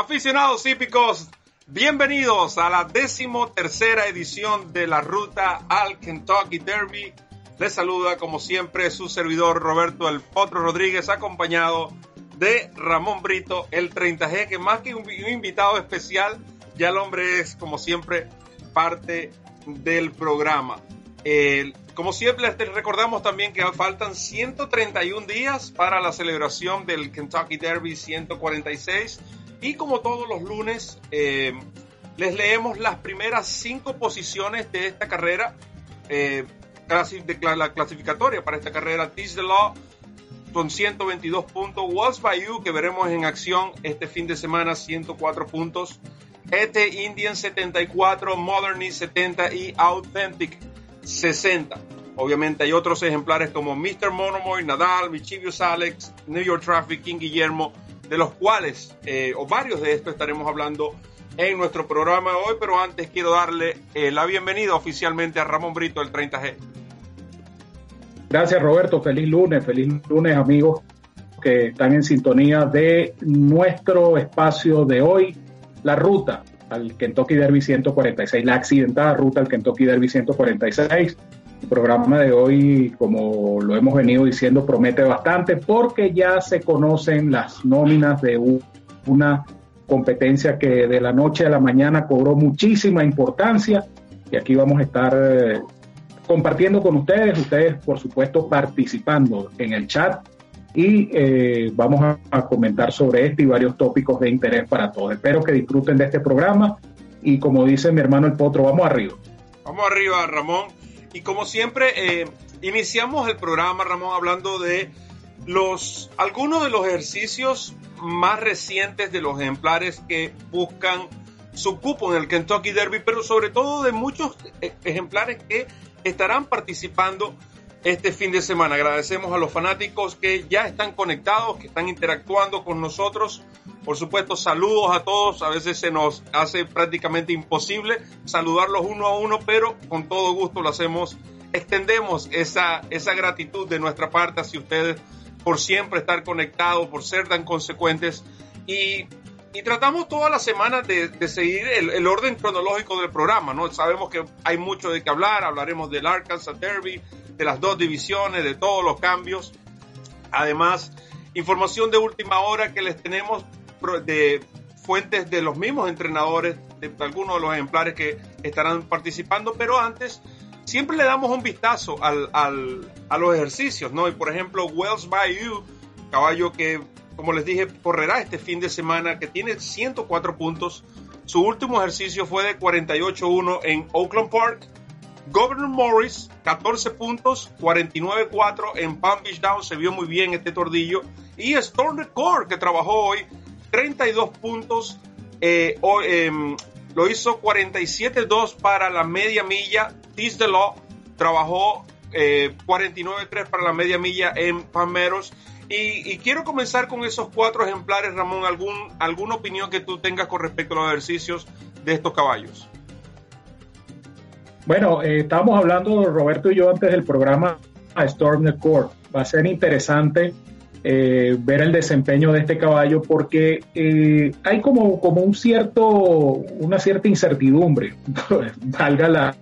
Aficionados hípicos, bienvenidos a la décimo tercera edición de la ruta al Kentucky Derby. Les saluda como siempre su servidor Roberto El Potro Rodríguez, acompañado de Ramón Brito, el 30G, que más que un, invitado especial, ya el hombre es como siempre parte del programa. como siempre, les recordamos también que faltan 131 días para la celebración del Kentucky Derby 146 y como todos los lunes, eh, les leemos las primeras cinco posiciones de esta carrera, eh, de la clasificatoria para esta carrera. Teach the Law con 122 puntos. Walls by You, que veremos en acción este fin de semana, 104 puntos. ET Indian 74, Modernist 70 y Authentic 60. Obviamente hay otros ejemplares como Mr. Monomoy, Nadal, Michivius Alex, New York Traffic, King Guillermo, de los cuales, eh, o varios de estos, estaremos hablando en nuestro programa de hoy, pero antes quiero darle eh, la bienvenida oficialmente a Ramón Brito del 30G. Gracias Roberto, feliz lunes, feliz lunes amigos que están en sintonía de nuestro espacio de hoy, la ruta al Kentucky Derby 146, la accidentada ruta al Kentucky Derby 146 el programa de hoy, como lo hemos venido diciendo, promete bastante porque ya se conocen las nóminas de una competencia que de la noche a la mañana cobró muchísima importancia y aquí vamos a estar eh, compartiendo con ustedes, ustedes por supuesto participando en el chat y eh, vamos a, a, comentar sobre este y varios tópicos de interés para todos. Espero que disfruten de este programa y como dice mi hermano el Potro, vamos arriba. Vamos arriba, Ramón. Y como siempre, eh, iniciamos el programa, Ramón, hablando de los algunos de los ejercicios más recientes de los ejemplares que buscan su cupo en el Kentucky Derby, pero sobre todo de muchos eh, ejemplares que estarán participando este fin de semana. Agradecemos a los fanáticos que ya están conectados, que están interactuando con nosotros. Por supuesto, saludos a todos. A veces se nos hace prácticamente imposible saludarlos uno a uno, pero con todo gusto lo hacemos. Extendemos esa, esa gratitud de nuestra parte hacia ustedes por siempre estar conectados, por ser tan consecuentes. Y, y tratamos toda la semana de, de seguir el, el, orden cronológico del programa, ¿no? Sabemos que hay mucho de qué hablar, hablaremos del Arkansas Derby, de las dos divisiones, de todos los cambios. Además, información de última hora que les tenemos de fuentes de los mismos entrenadores, de algunos de los ejemplares que estarán participando, pero antes siempre le damos un vistazo al, al, a los ejercicios, ¿no? Y por ejemplo, Wells Bayou, caballo que, como les dije, correrá este fin de semana, que tiene 104 puntos. Su último ejercicio fue de 48-1 en Oakland Park Governor Morris, 14 puntos, 49-4 en Palm Beach Down, se vio muy bien este tordillo. Y Storm Core, que trabajó hoy, 32 puntos, eh, eh, lo hizo 47-2 para la media milla. Tis the Law trabajó eh, 49-3 para la media milla en Palmeros. Y, y, quiero comenzar con esos cuatro ejemplares, Ramón. ¿Algún, ¿Alguna opinión que tú tengas con respecto a los ejercicios de estos caballos? Bueno, eh, estábamos hablando, Roberto y yo, antes del programa a Storm the Court. Va a ser interesante eh, ver el desempeño de este caballo porque eh, hay como, como un cierto, una cierta incertidumbre, valga, la,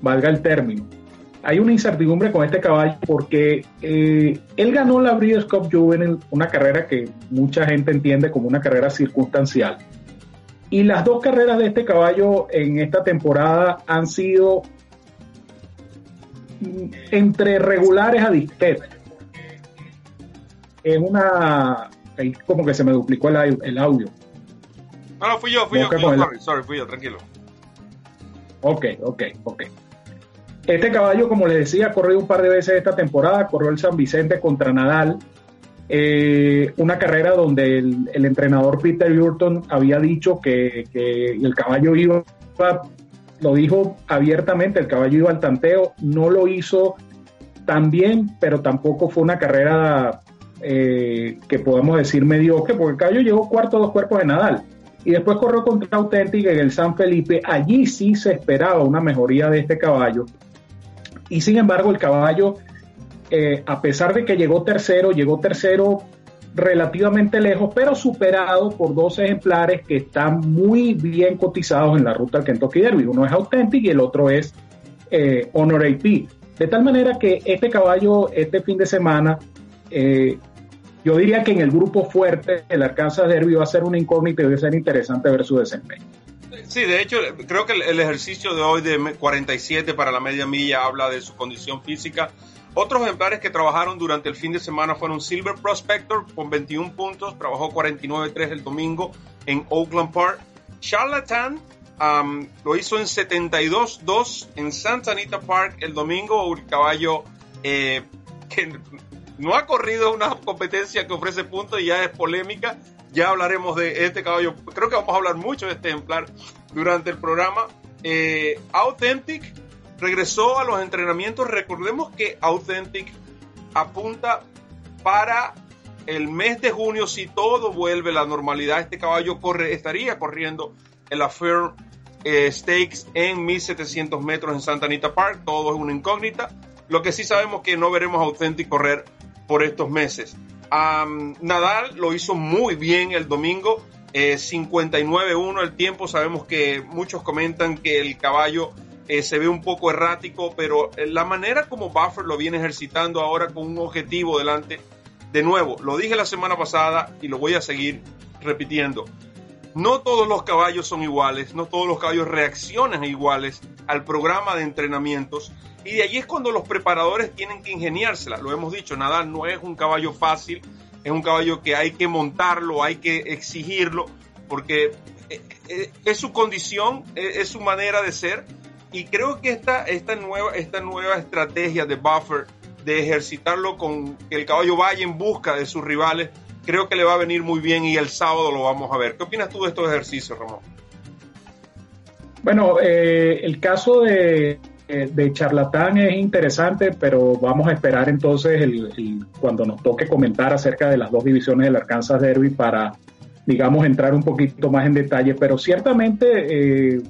valga el término. Hay una incertidumbre con este caballo porque eh, él ganó la Breeders' Cup Juvenile, una carrera que mucha gente entiende como una carrera circunstancial y las dos carreras de este caballo en esta temporada han sido entre regulares a disquetes. Es una. Como que se me duplicó el, el audio. No, no, fui yo, fui yo, fui yo, sorry, sorry, fui yo, tranquilo. Ok, ok, ok. Este caballo, como les decía, ha corrido un par de veces esta temporada, corrió el San Vicente contra Nadal, eh, una carrera donde el, entrenador Peter Burton había dicho que, el caballo iba, lo dijo abiertamente, el caballo iba al tanteo, no lo hizo tan bien, pero tampoco fue una carrera eh, que podemos decir mediocre, porque el caballo llegó cuarto dos cuerpos de Nadal. Y después corrió contra Authentic en el San Felipe. Allí sí se esperaba una mejoría de este caballo. Y sin embargo, el caballo eh, a pesar de que llegó tercero, llegó tercero relativamente lejos, pero superado por dos ejemplares que están muy bien cotizados en la ruta del Kentucky Derby. Uno es Authentic y el otro es eh, Honor AP. De tal manera que este caballo, este fin de semana, eh, yo diría que en el grupo fuerte, el Arkansas Derby va a ser una incógnita y va a ser interesante ver su desempeño. Sí, de hecho, creo que el ejercicio de hoy de 47 para la media milla habla de su condición física otros ejemplares que trabajaron durante el fin de semana fueron Silver Prospector con 21 puntos, trabajó 49-3 el domingo en Oakland Park. Charlatan lo hizo en 72-2 en Santa Anita Park el domingo, un caballo eh, que no ha corrido una competencia que ofrece puntos y ya es polémica. Ya hablaremos de este caballo. Creo que vamos a hablar mucho de este ejemplar durante el programa. Eh, Authentic regresó a los entrenamientos. Recordemos que Authentic apunta para el mes de junio, si todo vuelve a la normalidad, este caballo corre, estaría corriendo en la Fair eh, Stakes en 1700 metros en Santa Anita Park. Todo es una incógnita. Lo que sí sabemos que no veremos Authentic correr por estos meses. Nadal lo hizo muy bien el domingo, 59-1 eh, el tiempo. Sabemos que muchos comentan que el caballo eh, se ve un poco errático, pero eh, la manera como Buffer lo viene ejercitando ahora con un objetivo delante, de nuevo, lo dije la semana pasada y lo voy a seguir repitiendo. No todos los caballos son iguales, no todos los caballos reaccionan iguales al programa de entrenamientos y de allí es cuando los preparadores tienen que ingeniársela. Lo hemos dicho, Nadal no es un caballo fácil, es un caballo que hay que montarlo, hay que exigirlo, porque eh, es su condición, es su manera de ser y creo que esta, esta, nueva, esta nueva estrategia de Buffer, de ejercitarlo con que el caballo vaya en busca de sus rivales, creo que le va a venir muy bien y el sábado lo vamos a ver. ¿Qué opinas tú de estos ejercicios, Ramón? Bueno, eh, el caso de, eh, de, Charlatán es interesante, pero vamos a esperar entonces el, cuando nos toque comentar acerca de las dos divisiones del Arkansas Derby para, digamos, entrar un poquito más en detalle. Pero ciertamente eh,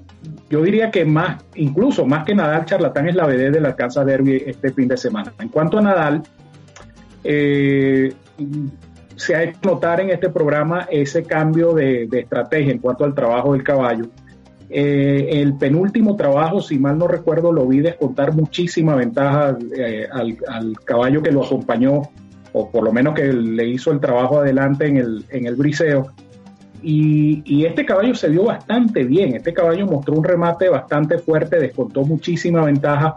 yo diría que más, incluso más que Nadal, Charlatán es la BD del Arkansas Derby este fin de semana. En cuanto a Nadal, eh, se ha hecho notar en este programa ese cambio de, estrategia en cuanto al trabajo del caballo. Eh, el penúltimo trabajo, si mal no recuerdo, lo vi descontar muchísima ventaja eh, al, al, caballo que lo acompañó, o por lo menos que le hizo el trabajo adelante en el, en el briseo. Y, este caballo se vio bastante bien. Este caballo mostró un remate bastante fuerte, descontó muchísima ventaja.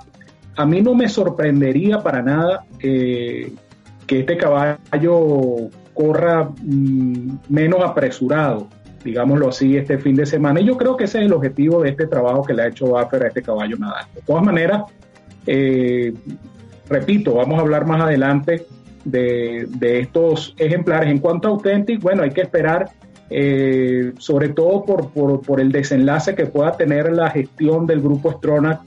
A mí no me sorprendería para nada que este caballo corra mm, menos apresurado, digámoslo así, este fin de semana. Y yo creo que ese es el objetivo de este trabajo que le ha hecho Buffer a este caballo Nadal. De todas maneras, eh, repito, vamos a hablar más adelante de, de, estos ejemplares. En cuanto a Authentic, bueno, hay que esperar eh, sobre todo por, el desenlace que pueda tener la gestión del grupo Stronach,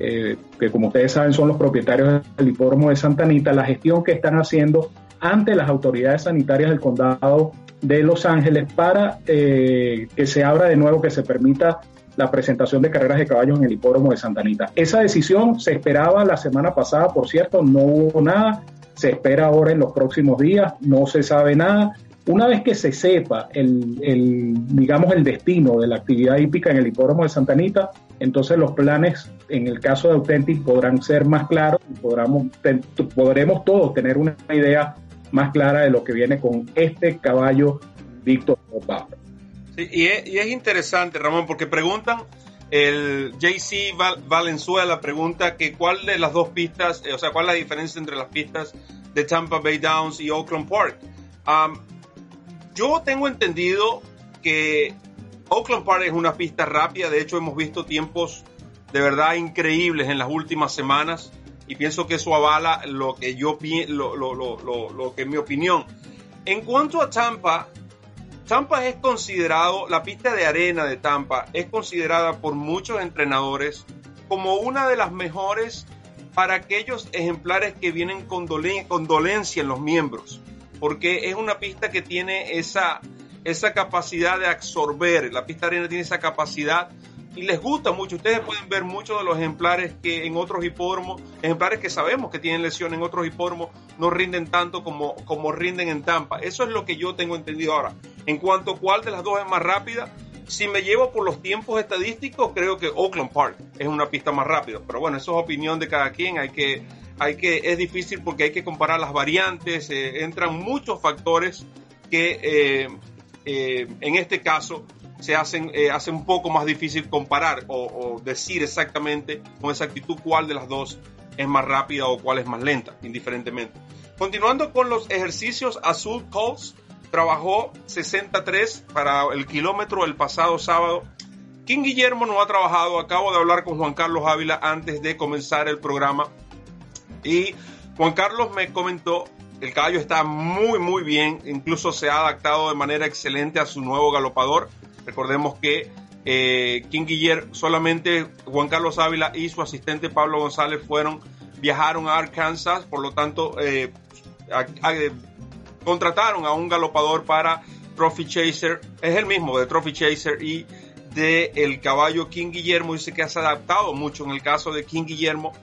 eh, que como ustedes saben son los propietarios del hipódromo de Santa Anita, la gestión que están haciendo ante las autoridades sanitarias del condado de Los Ángeles para eh, que se abra de nuevo, que se permita la presentación de carreras de caballos en el hipódromo de Santa Anita. Esa decisión se esperaba la semana pasada, por cierto, no hubo nada, se espera ahora en los próximos días, no se sabe nada. Una vez que se sepa el, digamos, el destino de la actividad hípica en el hipódromo de Santa Anita, entonces los planes, en el caso de Authentic, podrán ser más claros y podremos todos tener una idea más clara de lo que viene con este caballo Víctor Obama. Sí, y, es, interesante, Ramón, porque preguntan, el JC Valenzuela pregunta que cuál de las dos pistas, eh, o sea, cuál es la diferencia entre las pistas de Tampa Bay Downs y Oakland Park. Yo tengo entendido que Oakland Park es una pista rápida, de hecho hemos visto tiempos de verdad increíbles en las últimas semanas y pienso que eso avala lo que yo lo, lo, lo, lo que es mi opinión. En cuanto a Tampa, Tampa es considerado, la pista de arena de Tampa es considerada por muchos entrenadores como una de las mejores para aquellos ejemplares que vienen con, dolencia en los miembros porque es una pista que tiene esa, esa capacidad de absorber, la pista arena tiene esa capacidad y les gusta mucho. Ustedes pueden ver muchos de los ejemplares que en otros hipódromos, ejemplares que sabemos que tienen lesión en otros hipódromos, no rinden tanto como, como rinden en Tampa. Eso es lo que yo tengo entendido ahora. En cuanto a cuál de las dos es más rápida, si me llevo por los tiempos estadísticos, creo que Oakland Park es una pista más rápida. Pero bueno, eso es opinión de cada quien. Hay que, hay que, es difícil porque hay que comparar las variantes. Eh, entran muchos factores que eh, eh, en este caso se hacen hace un poco más difícil comparar o, o, decir exactamente con exactitud cuál de las dos es más rápida o cuál es más lenta, indiferentemente. Continuando con los ejercicios Azul Coast trabajó 63 para el kilómetro el pasado sábado. King Guillermo no ha trabajado. Acabo de hablar con Juan Carlos Ávila antes de comenzar el programa. Y Juan Carlos me comentó, el caballo está muy, muy bien. Incluso se ha adaptado de manera excelente a su nuevo galopador. Recordemos que eh, King Guillermo, solamente Juan Carlos Ávila y su asistente Pablo González fueron, viajaron a Arkansas. Por lo tanto, eh, contrataron a un galopador para Trophy Chaser, es el mismo de Trophy Chaser y de el caballo King Guillermo, dice que se ha adaptado mucho en el caso de King Guillermo.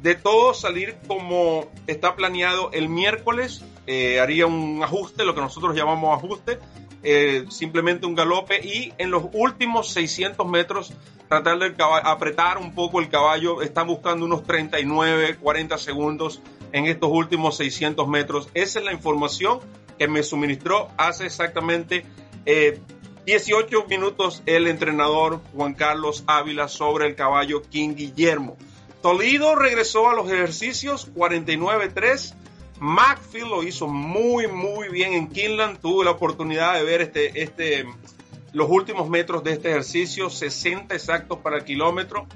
De todo salir como está planeado el miércoles, eh, haría un ajuste, lo que nosotros llamamos ajuste, eh, simplemente un galope y en los últimos 600 metros tratar de apretar un poco el caballo, están buscando unos 39, 40 segundos en estos últimos 600 metros. Esa es la información que me suministró hace exactamente 18 eh, minutos el entrenador Juan Carlos Ávila sobre el caballo King Guillermo. Toledo regresó a los ejercicios 49-3. Macfield lo hizo muy, muy bien en Kinland. Tuve la oportunidad de ver este, este, los últimos metros de este ejercicio, 60 exactos para el kilómetro.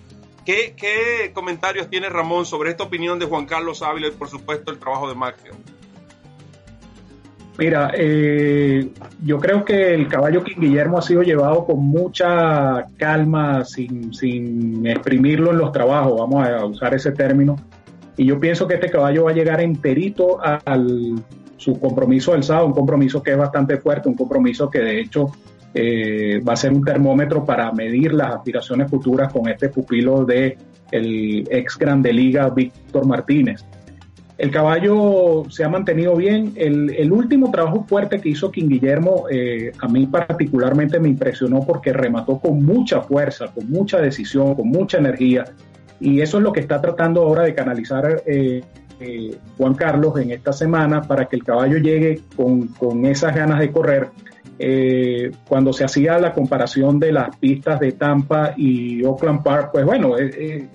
¿Qué, comentarios tiene Ramón sobre esta opinión de Juan Carlos Ávila y por supuesto el trabajo de Maxfield? Mira, eh, yo creo que el caballo King Guillermo ha sido llevado con mucha calma, sin, sin exprimirlo en los trabajos, vamos a usar ese término. Y yo pienso que este caballo va a llegar enterito a, su compromiso del sábado, un compromiso que es bastante fuerte, un compromiso que de hecho eh, va a ser un termómetro para medir las aspiraciones futuras con este pupilo de el ex Grande Liga Víctor Martínez. El caballo se ha mantenido bien. El, último trabajo fuerte que hizo King Guillermo eh, a mí particularmente me impresionó porque remató con mucha fuerza, con mucha decisión, con mucha energía. Y eso es lo que está tratando ahora de canalizar eh, Juan Carlos en esta semana para que el caballo llegue con, con esas ganas de correr eh, cuando se hacía la comparación de las pistas de Tampa y Oakland Park, pues bueno, eh, eh,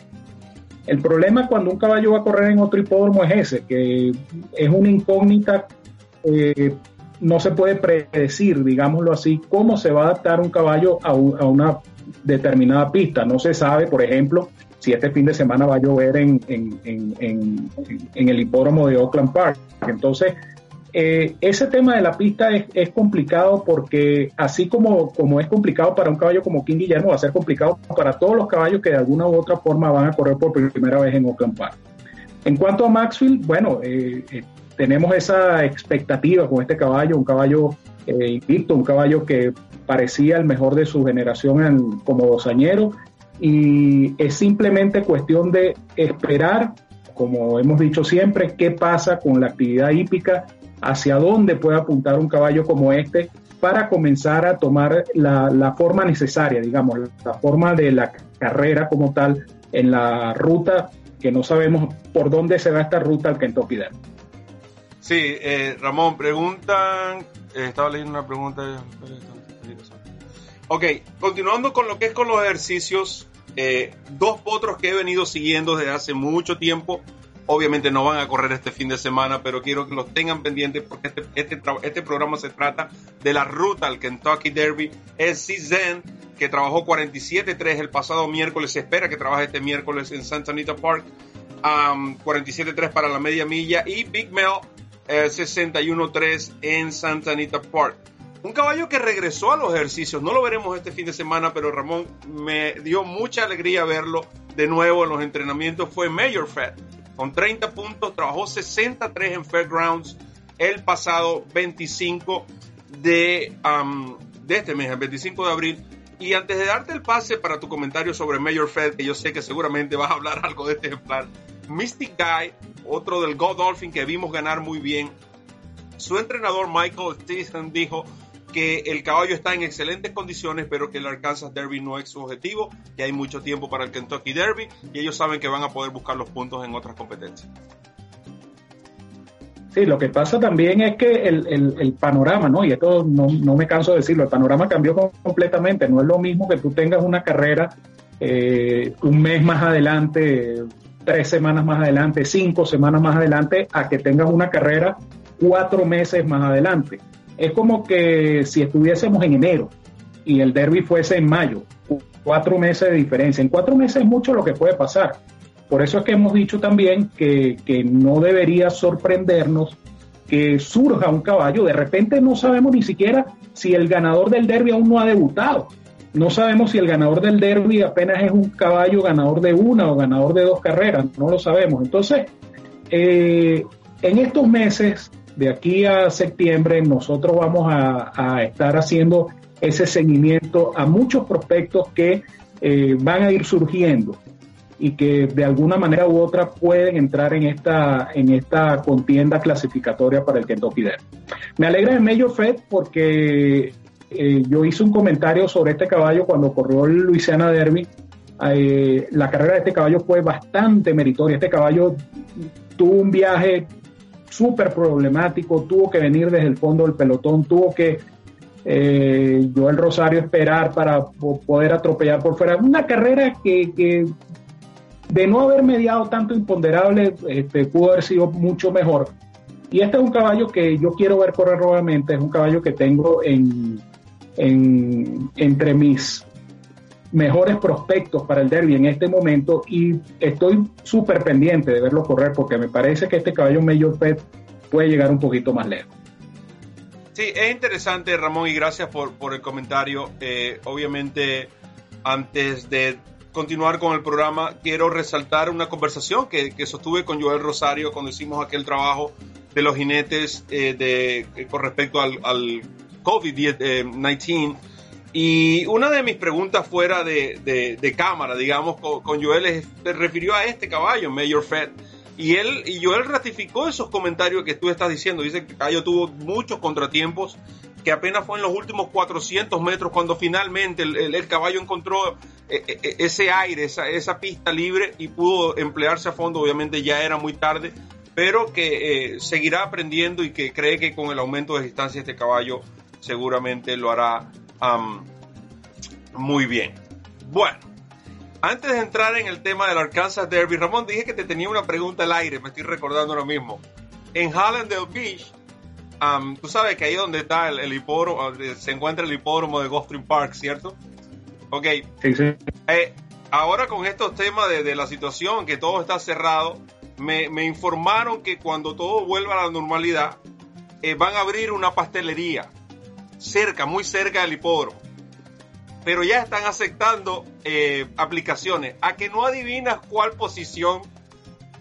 el problema cuando un caballo va a correr en otro hipódromo es ese, que es una incógnita, no se puede predecir, digámoslo así, cómo se va a adaptar un caballo a, una determinada pista. No se sabe, por ejemplo, si este fin de semana va a llover en, en el hipódromo de Oakland Park. Entonces, eh, ese tema de la pista es, complicado porque así como, es complicado para un caballo como King Guillermo, va a ser complicado para todos los caballos que de alguna u otra forma van a correr por primera vez en Oakland Park. En cuanto a Maxfield, bueno, eh, eh, tenemos esa expectativa con este caballo, un caballo invicto, un caballo que parecía el mejor de su generación en, como dosañero y es simplemente cuestión de esperar como hemos dicho siempre, qué pasa con la actividad hípica hacia dónde puede apuntar un caballo como este para comenzar a tomar la, forma necesaria, digamos, la forma de la carrera como tal en la ruta que no sabemos por dónde se va esta ruta al Kentucky Derby. Sí, eh, Ramón, preguntan, eh, estaba leyendo una pregunta. Ok, continuando con lo que es con los ejercicios, eh, dos potros que he venido siguiendo desde hace mucho tiempo Obviamente no van a correr este fin de semana, pero quiero que los tengan pendientes porque este, este, este programa se trata de la ruta al Kentucky Derby. Es Zen, que trabajó 47-3 el pasado miércoles. Se espera que trabaje este miércoles en Santa Anita Park. 47-3 para la media milla. Y Big Mel, 61-3 eh, en Santa Anita Park. Un caballo que regresó a los ejercicios, no lo veremos este fin de semana, pero Ramón me dio mucha alegría verlo de nuevo en los entrenamientos. Fue Major Fed con 30 puntos, trabajó 63 en Fairgrounds el pasado 25 de, de este mes, el 25 de abril. Y antes de darte el pase para tu comentario sobre Mayor Fed, que yo sé que seguramente vas a hablar algo de este ejemplar, Mystic Guy, otro del Godolphin que vimos ganar muy bien, su entrenador Michael Stephen dijo que el caballo está en excelentes condiciones, pero que el Arkansas Derby no es su objetivo, y hay mucho tiempo para el Kentucky Derby, y ellos saben que van a poder buscar los puntos en otras competencias. Sí, lo que pasa también es que el, panorama, ¿no? Y esto no, me canso de decirlo, el panorama cambió completamente. No es lo mismo que tú tengas una carrera eh, un mes más adelante, tres semanas más adelante, cinco semanas más adelante, a que tengas una carrera cuatro meses más adelante. Es como que si estuviésemos en enero y el derby fuese en mayo, cuatro meses de diferencia. En cuatro meses es mucho lo que puede pasar. Por eso es que hemos dicho también que, no debería sorprendernos que surja un caballo. De repente no sabemos ni siquiera si el ganador del derby aún no ha debutado. No sabemos si el ganador del derby apenas es un caballo ganador de una o ganador de dos carreras. No lo sabemos. Entonces, eh, en estos meses, de aquí a septiembre, nosotros vamos a, estar haciendo ese seguimiento a muchos prospectos que eh, van a ir surgiendo y que de alguna manera u otra pueden entrar en esta, en esta contienda clasificatoria para el Kentucky Derby. Me alegra de Major Fed porque eh, yo hice un comentario sobre este caballo cuando corrió el Louisiana Derby. Eh, la carrera de este caballo fue bastante meritoria. Este caballo tuvo un viaje súper problemático, tuvo que venir desde el fondo del pelotón, tuvo que eh, Joel Rosario esperar para poder atropellar por fuera. Una carrera que, de no haber mediado tanto imponderable, este, pudo haber sido mucho mejor. Y este es un caballo que yo quiero ver correr nuevamente, es un caballo que tengo en, entre mis mejores prospectos para el derby en este momento y estoy súper pendiente de verlo correr porque me parece que este caballo Major Pet puede llegar un poquito más lejos. Sí, es interesante Ramón y gracias por, por el comentario. Eh, obviamente antes de continuar con el programa, quiero resaltar una conversación que, sostuve con Joel Rosario cuando hicimos aquel trabajo de los jinetes eh, de, eh, con respecto al, COVID-19. Y una de mis preguntas fuera de, cámara, digamos, con, Joel, se refirió a este caballo, Mayor Fed. Y él y Joel ratificó esos comentarios que tú estás diciendo. Dice que el caballo tuvo muchos contratiempos que apenas fue en los últimos 400 metros cuando finalmente el, caballo encontró eh, eh, eh, ese aire, esa, esa, pista libre y pudo emplearse a fondo. Obviamente ya era muy tarde, pero que seguirá aprendiendo y que cree que con el aumento de distancia este caballo seguramente lo hará muy bien. Bueno, antes de entrar en el tema del Arkansas Derby, Ramón, dije que te tenía una pregunta al aire, me estoy recordando ahora mismo. En Hallandale Beach tú sabes que ahí donde está el, el se encuentra el hipódromo de Gulfstream Park, ¿cierto? Ok. Sí, sí. Eh, ahora con estos temas de, la situación, que todo está cerrado, me, informaron que cuando todo vuelva a la normalidad, eh, van a abrir una pastelería cerca, muy cerca del hipódromo. Pero ya están aceptando eh, aplicaciones. A que no adivinas cuál posición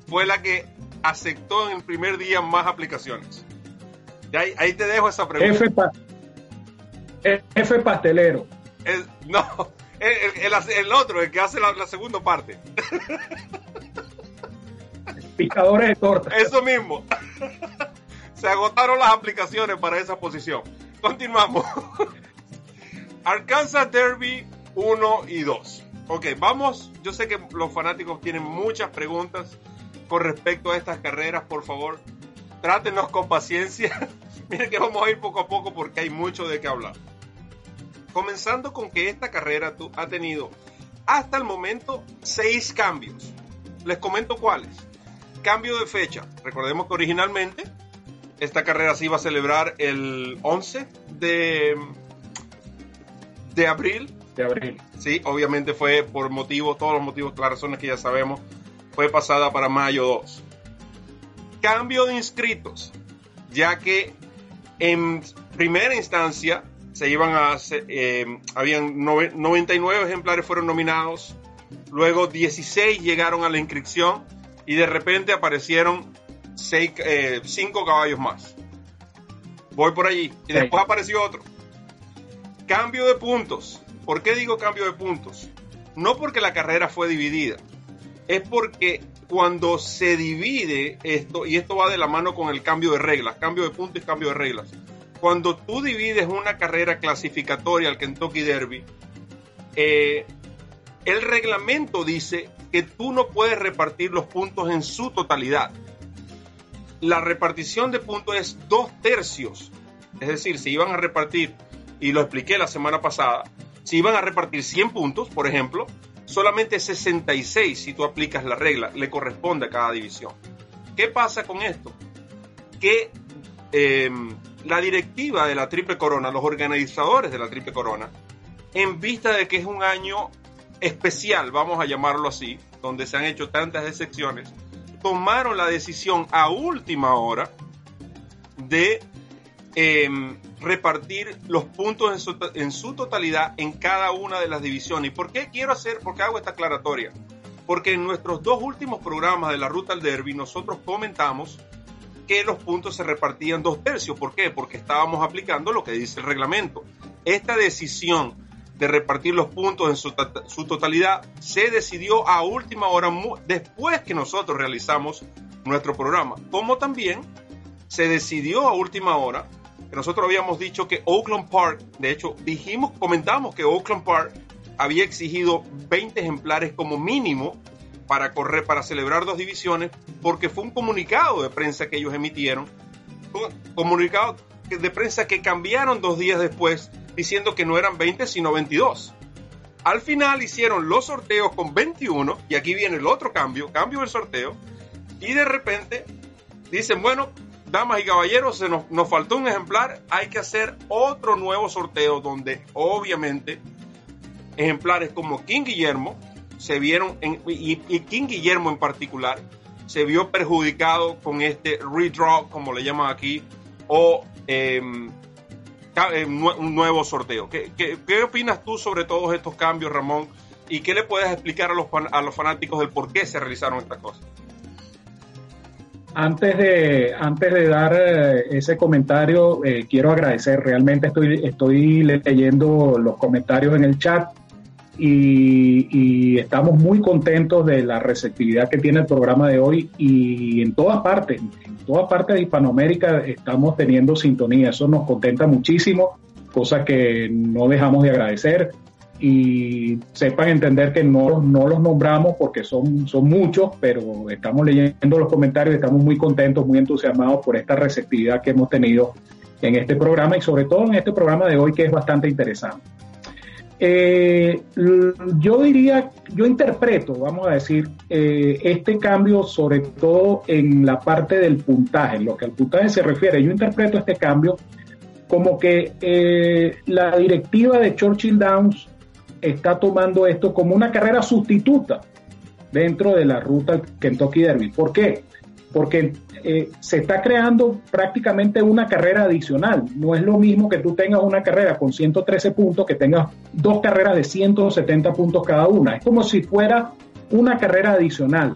fue la que aceptó en el primer día más aplicaciones. Ahí, te dejo esa pregunta. F, pastelero. no, el, otro, el que hace la, segunda parte. Picadores de torta. Eso mismo. Se agotaron las aplicaciones para esa posición. Continuamos. Arkansas Derby 1 y 2. Ok, vamos. Yo sé que los fanáticos tienen muchas preguntas con respecto a estas carreras. Por favor, trátenos con paciencia. Miren que vamos a ir poco a poco porque hay mucho de qué hablar. Comenzando con que esta carrera ha tenido hasta el momento seis cambios. Les comento cuáles. Cambio de fecha. Recordemos que originalmente esta carrera se iba a celebrar el 11 de, de abril. De abril. Sí, obviamente fue por motivos, todos los motivos, las razones que ya sabemos, fue pasada para mayo 2. Cambio de inscritos, ya que en primera instancia, se iban a eh, habían 99 ejemplares fueron nominados, luego 16 llegaron a la inscripción y de repente aparecieron 5 eh, caballos más. Voy por allí y después apareció otro. Cambio de puntos. ¿Por qué digo cambio de puntos? No porque la carrera fue dividida, es porque cuando se divide esto, y esto va de la mano con el cambio de reglas, cambio de puntos y cambio de reglas, cuando tú divides una carrera clasificatoria al Kentucky Derby, eh, el reglamento dice que tú no puedes repartir los puntos en su totalidad. La repartición de puntos es dos tercios. Es decir, si iban a repartir, y lo expliqué la semana pasada, si iban a repartir 100 puntos, por ejemplo, solamente 66, si tú aplicas la regla, le corresponde a cada división. ¿Qué pasa con esto? Que em, la directiva de la Triple Corona, los organizadores de la Triple Corona, en vista de que es un año especial, vamos a llamarlo así, donde se han hecho tantas excepciones, tomaron la decisión a última hora de em, repartir los puntos en su, totalidad en cada una de las divisiones. ¿Y por qué quiero hacer, por qué hago esta aclaratoria? Porque en nuestros dos últimos programas de la Ruta al Derby nosotros comentamos que los puntos se repartían dos tercios. ¿Por qué? Porque estábamos aplicando lo que dice el reglamento. Esta decisión de repartir los puntos en su, totalidad se decidió a última hora después que nosotros realizamos nuestro programa. Como también se decidió a última hora que nosotros habíamos dicho que Oakland Park, de hecho dijimos, comentamos que Oakland Park había exigido 20 ejemplares como mínimo para correr, para celebrar dos divisiones, porque fue un comunicado de prensa que ellos emitieron, un comunicado de prensa que cambiaron dos días después diciendo que no eran 20 sino 22. Al final hicieron los sorteos con 21 y aquí viene el otro cambio, cambio del sorteo y de repente dicen, bueno, damas y caballeros, se nos, nos faltó un ejemplar, hay que hacer otro nuevo sorteo donde obviamente ejemplares como King Guillermo se vieron, en, y, King Guillermo en particular, se vio perjudicado con este redraw, como le llaman aquí, o eh, un nuevo sorteo. ¿Qué, ¿Qué, opinas tú sobre todos estos cambios, Ramón? ¿Y qué le puedes explicar a los, a los fanáticos del por qué se realizaron estas cosas? Antes de, antes de dar eh, ese comentario, eh, quiero agradecer. Realmente estoy, estoy leyendo los comentarios en el chat y, estamos muy contentos de la receptividad que tiene el programa de hoy y en todas partes, en todas partes de Hispanoamérica estamos teniendo sintonía. Eso nos contenta muchísimo, cosa que no dejamos de agradecer y sepan entender que no, no los nombramos porque son, son muchos, pero estamos leyendo los comentarios estamos muy contentos, muy entusiasmados por esta receptividad que hemos tenido en este programa y sobre todo en este programa de hoy que es bastante interesante. Eh, yo diría, yo interpreto, vamos a decir, eh, este cambio sobre todo en la parte del puntaje, lo que al puntaje se refiere, yo interpreto este cambio como que eh, la directiva de Churchill Downs está tomando esto como una carrera sustituta dentro de la ruta Kentucky Derby. ¿Por qué? Porque eh, se está creando prácticamente una carrera adicional. No es lo mismo que tú tengas una carrera con 113 puntos que tengas dos carreras de 170 puntos cada una. Es como si fuera una carrera adicional.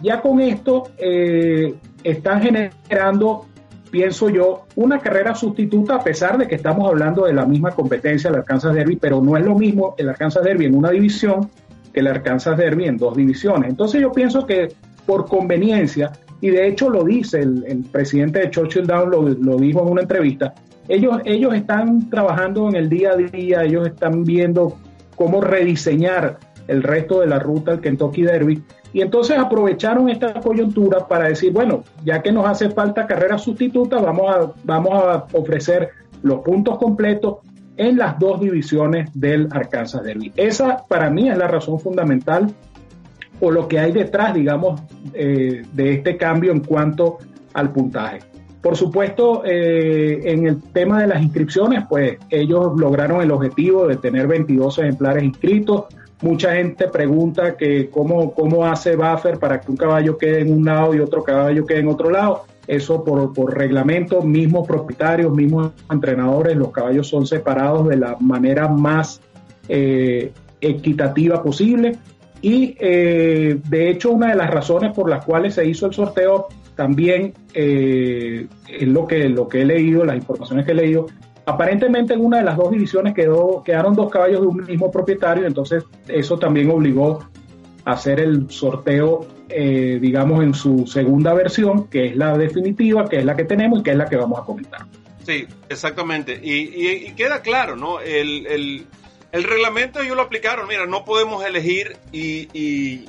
Ya con esto eh, están generando, pienso yo, una carrera sustituta a pesar de que estamos hablando de la misma competencia, el Arkansas Derby, pero no es lo mismo el Arkansas Derby en una división que el Arkansas Derby en dos divisiones. Entonces yo pienso que por conveniencia y de hecho lo dice el, presidente de Churchill Down, lo, dijo en una entrevista, ellos, ellos están trabajando en el día a día, ellos están viendo cómo rediseñar el resto de la ruta del Kentucky Derby. Y entonces aprovecharon esta coyuntura para decir, bueno, ya que nos hace falta carrera sustituta, vamos a, vamos a ofrecer los puntos completos en las dos divisiones del Arkansas Derby. Esa para mí es la razón fundamental o lo que hay detrás, digamos, eh, de este cambio en cuanto al puntaje. Por supuesto, eh, en el tema de las inscripciones, pues ellos lograron el objetivo de tener 22 ejemplares inscritos. Mucha gente pregunta que cómo, cómo hace Buffer para que un caballo quede en un lado y otro caballo quede en otro lado. Eso por, por reglamento, mismos propietarios, mismos entrenadores, los caballos son separados de la manera más eh, equitativa posible. Y eh, de hecho, una de las razones por las cuales se hizo el sorteo también eh, es lo que, lo que he leído, las informaciones que he leído, Aparentemente en una de las dos divisiones quedó, quedaron dos caballos de un mismo propietario, entonces eso también obligó a hacer el sorteo, eh, digamos, en su segunda versión, que es la definitiva, que es la que tenemos y que es la que vamos a comentar. Sí, exactamente. Y, queda claro, ¿no? El, reglamento ellos lo aplicaron. Mira, no podemos elegir y,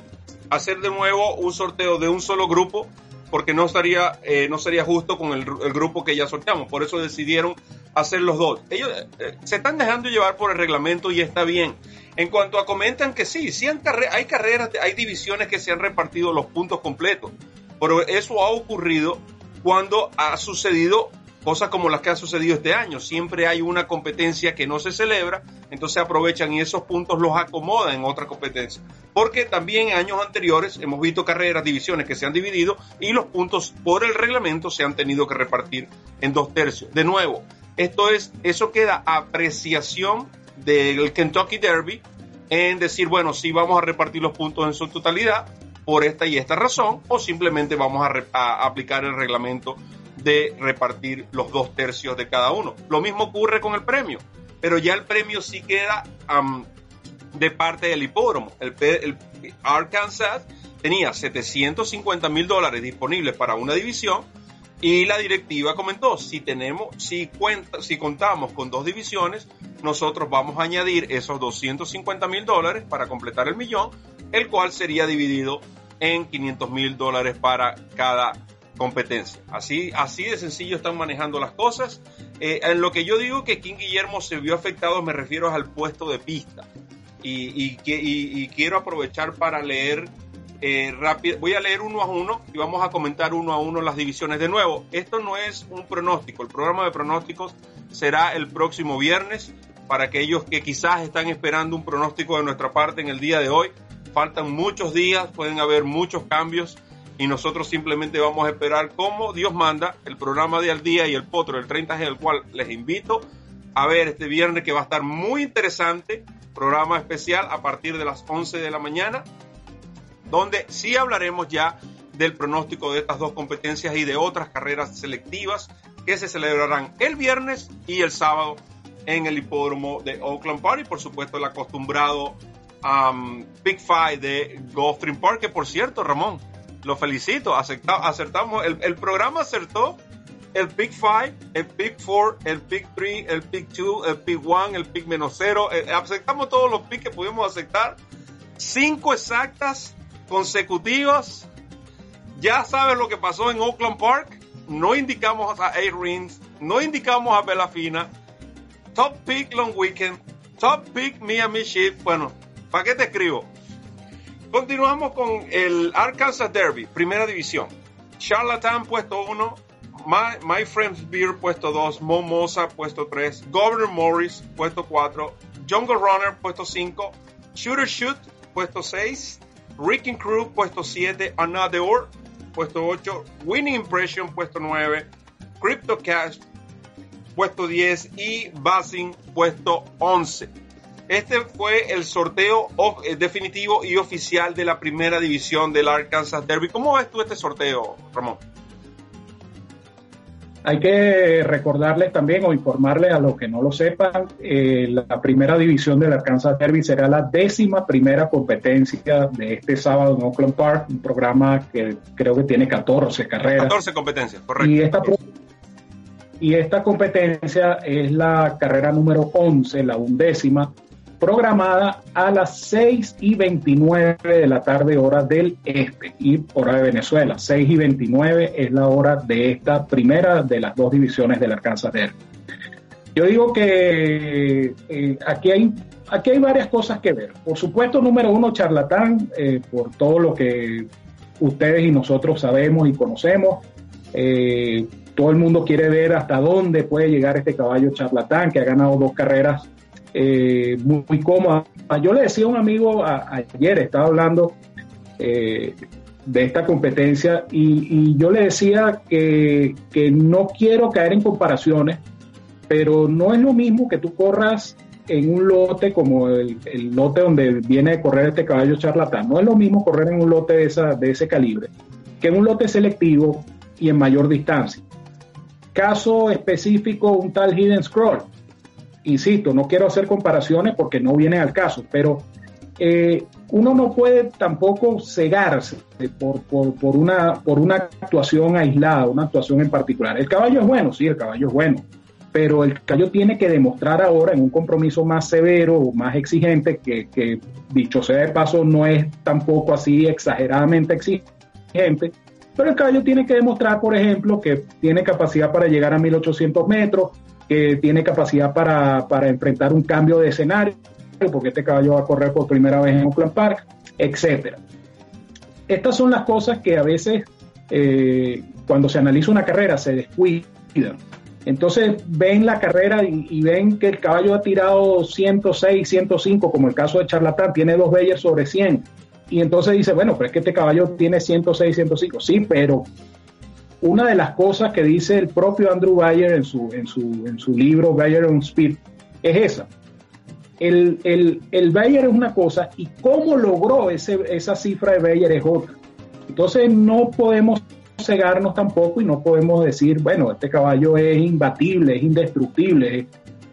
hacer de nuevo un sorteo de un solo grupo porque no estaría eh, no sería justo con el, grupo que ya sorteamos. Por eso decidieron hacer los dos. Ellos eh, se están dejando llevar por el reglamento y está bien. En cuanto a comentan que sí, sí hay carreras, hay divisiones que se han repartido los puntos completos, pero eso ha ocurrido cuando ha sucedido cosas como las que han sucedido este año. Siempre hay una competencia que no se celebra, entonces aprovechan y esos puntos los acomodan en otra competencia. Porque también en años anteriores hemos visto carreras, divisiones que se han dividido y los puntos por el reglamento se han tenido que repartir en dos tercios. De nuevo, esto es, eso queda apreciación del Kentucky Derby en decir, bueno, si vamos a repartir los puntos en su totalidad por esta y esta razón, o simplemente vamos a aplicar el reglamento de repartir los dos tercios de cada uno. Lo mismo ocurre con el premio, pero ya el premio sí queda de parte del hipódromo. El, Arkansas tenía 750 mil dólares disponibles para una división y la directiva comentó, si tenemos, si cuenta, si contamos con dos divisiones, nosotros vamos a añadir esos 250 mil dólares para completar el millón, el cual sería dividido en 500 mil dólares para cada competencia. Así, así de sencillo están manejando las cosas. Eh, en lo que yo digo que King Guillermo se vio afectado, me refiero al puesto de pista. Y, quiero aprovechar para leer eh, rápido. Voy a leer uno a uno y vamos a comentar uno a uno las divisiones. De nuevo, esto no es un pronóstico. El programa de pronósticos será el próximo viernes. Para aquellos que quizás están esperando un pronóstico de nuestra parte en el día de hoy, faltan muchos días, pueden haber muchos cambios y nosotros simplemente vamos a esperar como Dios manda el programa de al día y el potro del 30G, el cual les invito a ver este viernes que va a estar muy interesante, programa especial a partir de las 11 de la mañana, donde sí hablaremos ya del pronóstico de estas dos competencias y de otras carreras selectivas que se celebrarán el viernes y el sábado en el hipódromo de Oakland Park y por supuesto el acostumbrado um, Big Five de Gulfstream Park, que por cierto, Ramón, lo felicito, acertamos, el, el, programa acertó. El Pick 5, el Pick 4, el Pick 3, el Pick 2, el Pick 1, el Pick menos 0, eh, aceptamos todos los picks que pudimos aceptar, cinco exactas consecutivas, ya sabes lo que pasó en Oakland Park, no indicamos a A. Rins, no indicamos a Belafina, Top Pick Long Weekend, Top Pick Miami Sheep, bueno, ¿para qué te escribo? Continuamos con el Arkansas Derby, primera división. Charlatan puesto 1, My, Friends Beer puesto 2, Momosa puesto 3, Governor Morris puesto 4, Jungle Runner puesto 5, Shooter Shoot puesto 6, Wrecking Crew puesto 7, Another puesto 8, Winning Impression puesto 9, Crypto Cash puesto 10 y Buzzing puesto 11. Este fue el sorteo eh, definitivo y oficial de la primera división del Arkansas Derby. ¿Cómo ves tú este sorteo, Ramón? Hay que recordarles también o informarles a los que no lo sepan, eh, la primera división del Arkansas Derby será la décima primera competencia de este sábado en Oakland Park, un programa que creo que tiene 14 carreras. 14 competencias, correcto. Y esta, y esta competencia es la carrera número 11, la undécima, programada a las 6 y 29 de la tarde hora del este y hora de Venezuela. 6 y 29 es la hora de esta primera de las dos divisiones del Arkansas Derby. Yo digo que eh, aquí, hay, aquí hay varias cosas que ver. Por supuesto, número uno, charlatán, eh, por todo lo que ustedes y nosotros sabemos y conocemos. Eh, todo el mundo quiere ver hasta dónde puede llegar este caballo charlatán que ha ganado dos carreras eh, muy, cómoda. Yo le decía a un amigo ayer, estaba hablando eh, de esta competencia y, yo le decía que, no quiero caer en comparaciones, pero no es lo mismo que tú corras en un lote como el, lote donde viene a correr este caballo charlatán. No es lo mismo correr en un lote de, esa, de ese calibre que en un lote selectivo y en mayor distancia. caso específico, un tal Hidden Scroll. Insisto, no quiero hacer comparaciones porque no viene al caso, pero eh, uno no puede tampoco cegarse por, por, una, por una actuación aislada, una actuación en particular. El caballo es bueno, sí, el caballo es bueno, pero el caballo tiene que demostrar ahora en un compromiso más severo o más exigente, que, que dicho sea de paso, no es tampoco así exageradamente exigente, pero el caballo tiene que demostrar, por ejemplo, que tiene capacidad para llegar a 1800 metros, que tiene capacidad para, para enfrentar un cambio de escenario, porque este caballo va a correr por primera vez en Oakland Park, etcétera. Estas son las cosas que a veces, eh, cuando se analiza una carrera, se descuidan. Entonces ven la carrera y, ven que el caballo ha tirado 106, 105, como el caso de Charlatán, tiene dos Beyers sobre 100. Y entonces dice, bueno, pero es que este caballo tiene 106, 105. Sí, pero una de las cosas que dice el propio Andrew Bayer en su, en su, en su libro Bayer on Speed es esa. El, el, el Bayer es una cosa y cómo logró ese, esa cifra de Bayer es otra. Entonces no podemos cegarnos tampoco y no podemos decir, bueno, este caballo es imbatible, es indestructible,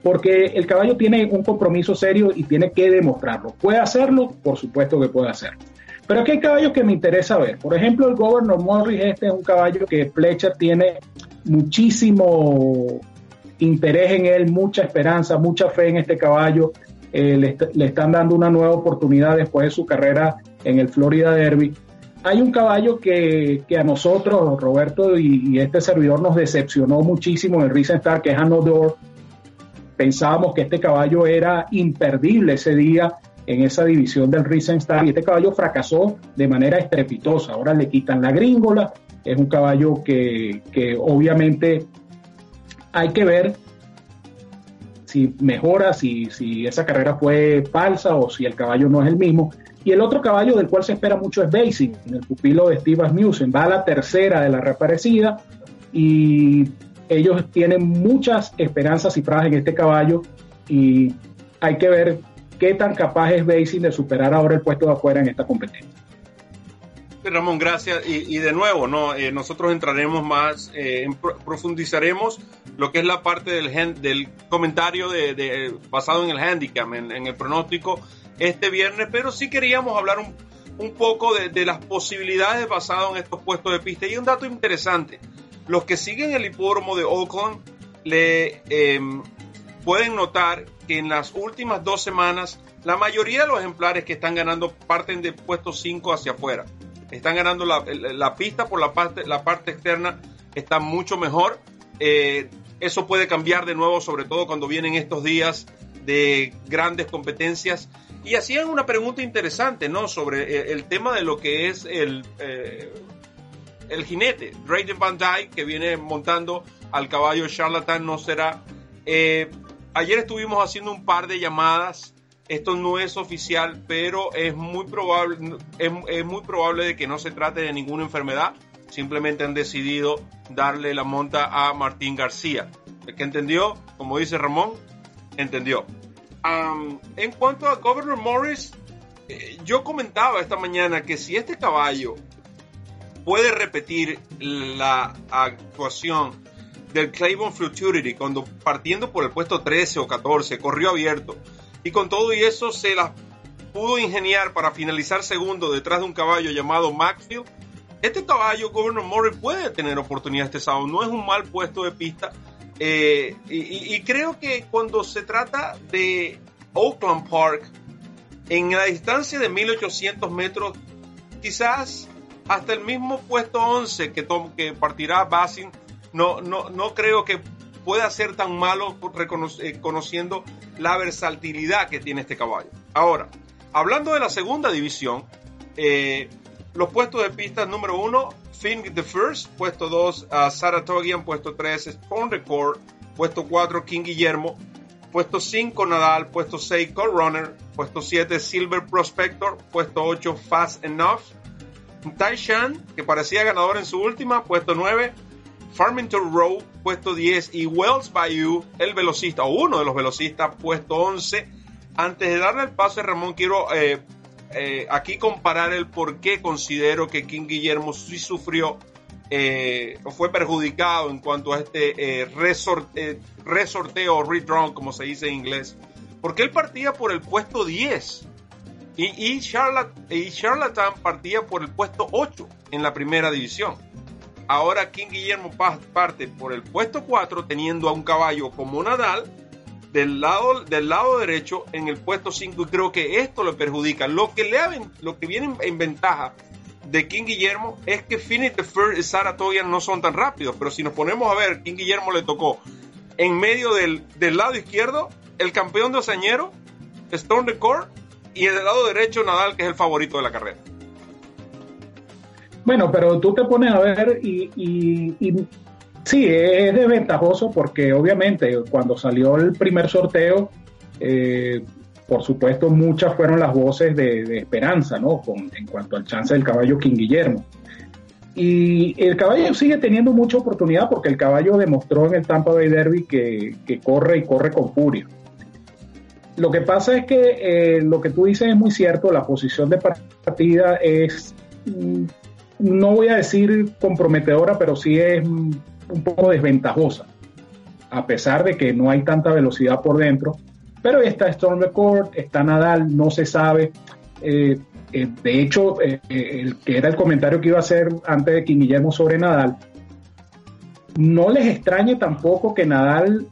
porque el caballo tiene un compromiso serio y tiene que demostrarlo. ¿Puede hacerlo? Por supuesto que puede hacerlo. Pero aquí hay caballos que me interesa ver. Por ejemplo, el Governor Morris, este es un caballo que Fletcher tiene muchísimo interés en él, mucha esperanza, mucha fe en este caballo. Eh, le, están dando una nueva oportunidad después de su carrera en el Florida Derby. Hay un caballo que, a nosotros, Roberto y, este servidor, nos decepcionó muchísimo en Recent Star, que es Anodor. Pensábamos que este caballo era imperdible ese día en esa división del Recent Star y este caballo fracasó de manera estrepitosa. Ahora le quitan la gringola, es un caballo que, obviamente hay que ver si mejora, si, si esa carrera fue falsa o si el caballo no es el mismo. Y el otro caballo del cual se espera mucho es Basic, el pupilo de Steve Asmussen. Va a la tercera de la reaparecida y ellos tienen muchas esperanzas cifradas en este caballo y hay que ver qué tan capaz es Basic de superar ahora el puesto de afuera en esta competencia. Ramón, gracias. Y, de nuevo, ¿no? Eh, nosotros entraremos más, eh, profundizaremos lo que es la parte del, del comentario de, basado en el handicap, en, el pronóstico este viernes, pero sí queríamos hablar un, un poco de, las posibilidades basadas en estos puestos de pista. Y un dato interesante, los que siguen el hipódromo de Oakland le em, pueden notar que en las últimas dos semanas la mayoría de los ejemplares que están ganando parten de puestos 5 hacia afuera. Están ganando la, pista por la parte, la parte externa, está mucho mejor. Eh, eso puede cambiar de nuevo, sobre todo cuando vienen estos días de grandes competencias. Y hacían una pregunta interesante, ¿no? Sobre eh, el, tema de lo que es el, eh, el jinete. Drayden Van Dyke, que viene montando al caballo Charlatan, no será. Ayer estuvimos haciendo un par de llamadas esto no es oficial, pero es muy probable, es, muy probable de que no se trate de ninguna enfermedad. Simplemente han decidido darle la monta a Martín García. El que entendió, como dice Ramón, entendió. en cuanto a Governor Morris, eh, yo comentaba esta mañana que si este caballo puede repetir la actuación del Claiborne Futurity cuando partiendo por el puesto 13 o 14 corrió abierto y con todo y eso se las pudo ingeniar para finalizar segundo detrás de un caballo llamado Maxfield. Este caballo, Governor Morris, puede tener oportunidad este sábado. No es un mal puesto de pista. Eh, y, creo que cuando se trata de Oakland Park, en la distancia de 1800 metros, quizás hasta el mismo puesto 11 que, que partirá Bassin, no, no, no creo que pueda ser tan malo eh, conociendo la versatilidad que tiene este caballo. Ahora, hablando de la segunda división, eh, los puestos de pista número uno, Finn the First, puesto 2, uh, Saratogian, puesto 3, Spawn Record, puesto 4, King Guillermo, puesto 5, Nadal, puesto 6, Cold Runner, puesto 7, Silver Prospector, puesto 8, Fast Enough, Tai Shan, que parecía ganador en su última, puesto 9, Farmington Row, puesto 10, y Wells Bayou, el velocista, o uno de los velocistas, puesto 11. Antes de darle el pase, Ramón, quiero eh, eh, aquí comparar el por qué considero que King Guillermo sí sufrió eh, fue perjudicado en cuanto a este eh, resorteo o redrawn, como se dice en inglés, porque él partía por el puesto 10 y, y, y Charlatan partía por el puesto 8 en la primera división. Ahora King Guillermo parte por el puesto 4 teniendo a un caballo como Nadal del lado, del lado derecho en el puesto 5 y creo que esto le perjudica. Lo que, le lo que viene en ventaja de King Guillermo es que Phoenix the First y Saratoga no son tan rápidos, pero si nos ponemos a ver, King Guillermo le tocó en medio del, del lado izquierdo el campeón de Osañero, Stone the Core, y el lado derecho Nadal, que es el favorito de la carrera. Bueno, pero tú te pones a ver y, y, sí, es desventajoso porque obviamente cuando salió el primer sorteo, eh, por supuesto muchas fueron las voces de, esperanza, ¿no? Con, en cuanto al chance del caballo King Guillermo. Y el caballo sigue teniendo mucha oportunidad porque el caballo demostró en el Tampa Bay Derby que, que corre y corre con furia. Lo que pasa es que eh, lo que tú dices es muy cierto, la posición de partida es, mm, no voy a decir comprometedora, pero sí es un poco desventajosa, a pesar de que no hay tanta velocidad por dentro. Pero está Storm Record, está Nadal, no se sabe. Eh, eh, de hecho, el que era el comentario que iba a hacer antes de que Guillermo sobre Nadal, no les extrañe tampoco que Nadal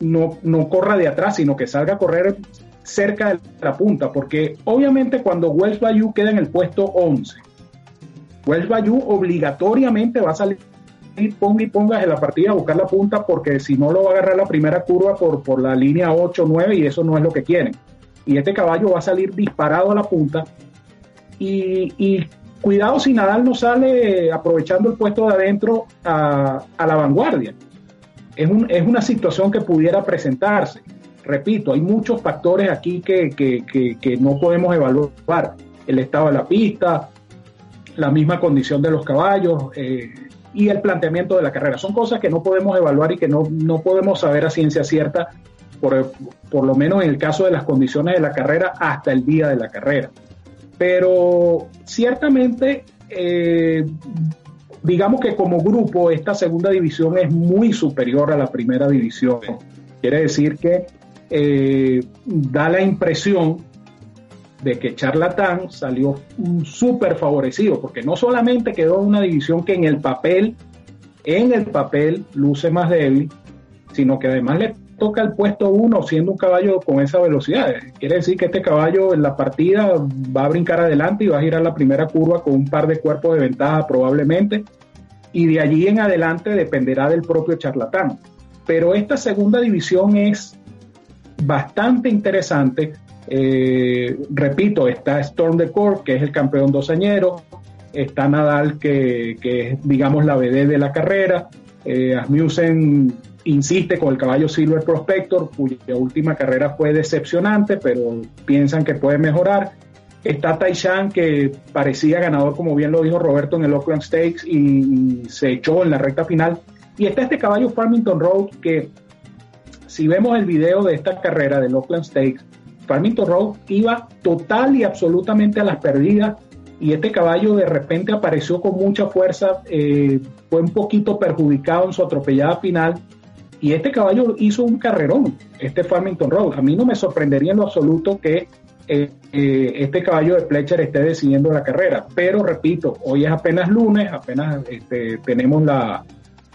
no, no corra de atrás, sino que salga a correr cerca de la punta, porque obviamente cuando Wells Bayou queda en el puesto 11, Wells Bayou obligatoriamente va a salir ponga y pongas en la partida a buscar la punta porque si no lo va a agarrar la primera curva por, por la línea 8 9 y eso no es lo que quieren. Y este caballo va a salir disparado a la punta y, y cuidado si Nadal no sale aprovechando el puesto de adentro a, a la vanguardia es, un, es una situación que pudiera presentarse. Repito, hay muchos factores aquí que, que, que, no podemos evaluar. El estado de la pista, la misma condición de los caballos eh, y el planteamiento de la carrera. Son cosas que no podemos evaluar y que no, no podemos saber a ciencia cierta, por, por, lo menos en el caso de las condiciones de la carrera, hasta el día de la carrera. Pero ciertamente eh, digamos que como grupo esta segunda división es muy superior a la primera división. Quiere decir que eh, da la impresión de que Charlatán salió súper favorecido, porque no solamente quedó una división que en el papel, en el papel luce más débil, sino que además le toca el puesto uno siendo un caballo con esa velocidad. Quiere decir que este caballo en la partida va a brincar adelante y va a girar la primera curva con un par de cuerpos de ventaja probablemente. Y de allí en adelante dependerá del propio charlatán. Pero esta segunda división es bastante interesante. Eh, repito, está Storm de Court, que es el campeón dosañero. Está Nadal, que, es, digamos, la BD de la carrera. Eh, Asmussen insiste con el caballo Silver Prospector, cuya última carrera fue decepcionante, pero piensan que puede mejorar. Está Taishan, que parecía ganador, como bien lo dijo Roberto, en el Oakland Stakes y se echó en la recta final. Y está este caballo Farmington Road, que si vemos el video de esta carrera del Oakland Stakes, Farmington Road iba total y absolutamente a las perdidas y este caballo de repente apareció con mucha fuerza, eh, fue un poquito perjudicado en su atropellada final y este caballo hizo un carrerón, este Farmington Road. A mí no me sorprendería en lo absoluto que eh, eh, este caballo de Fletcher esté decidiendo la carrera. Pero repito, hoy es apenas lunes, apenas este, tenemos la,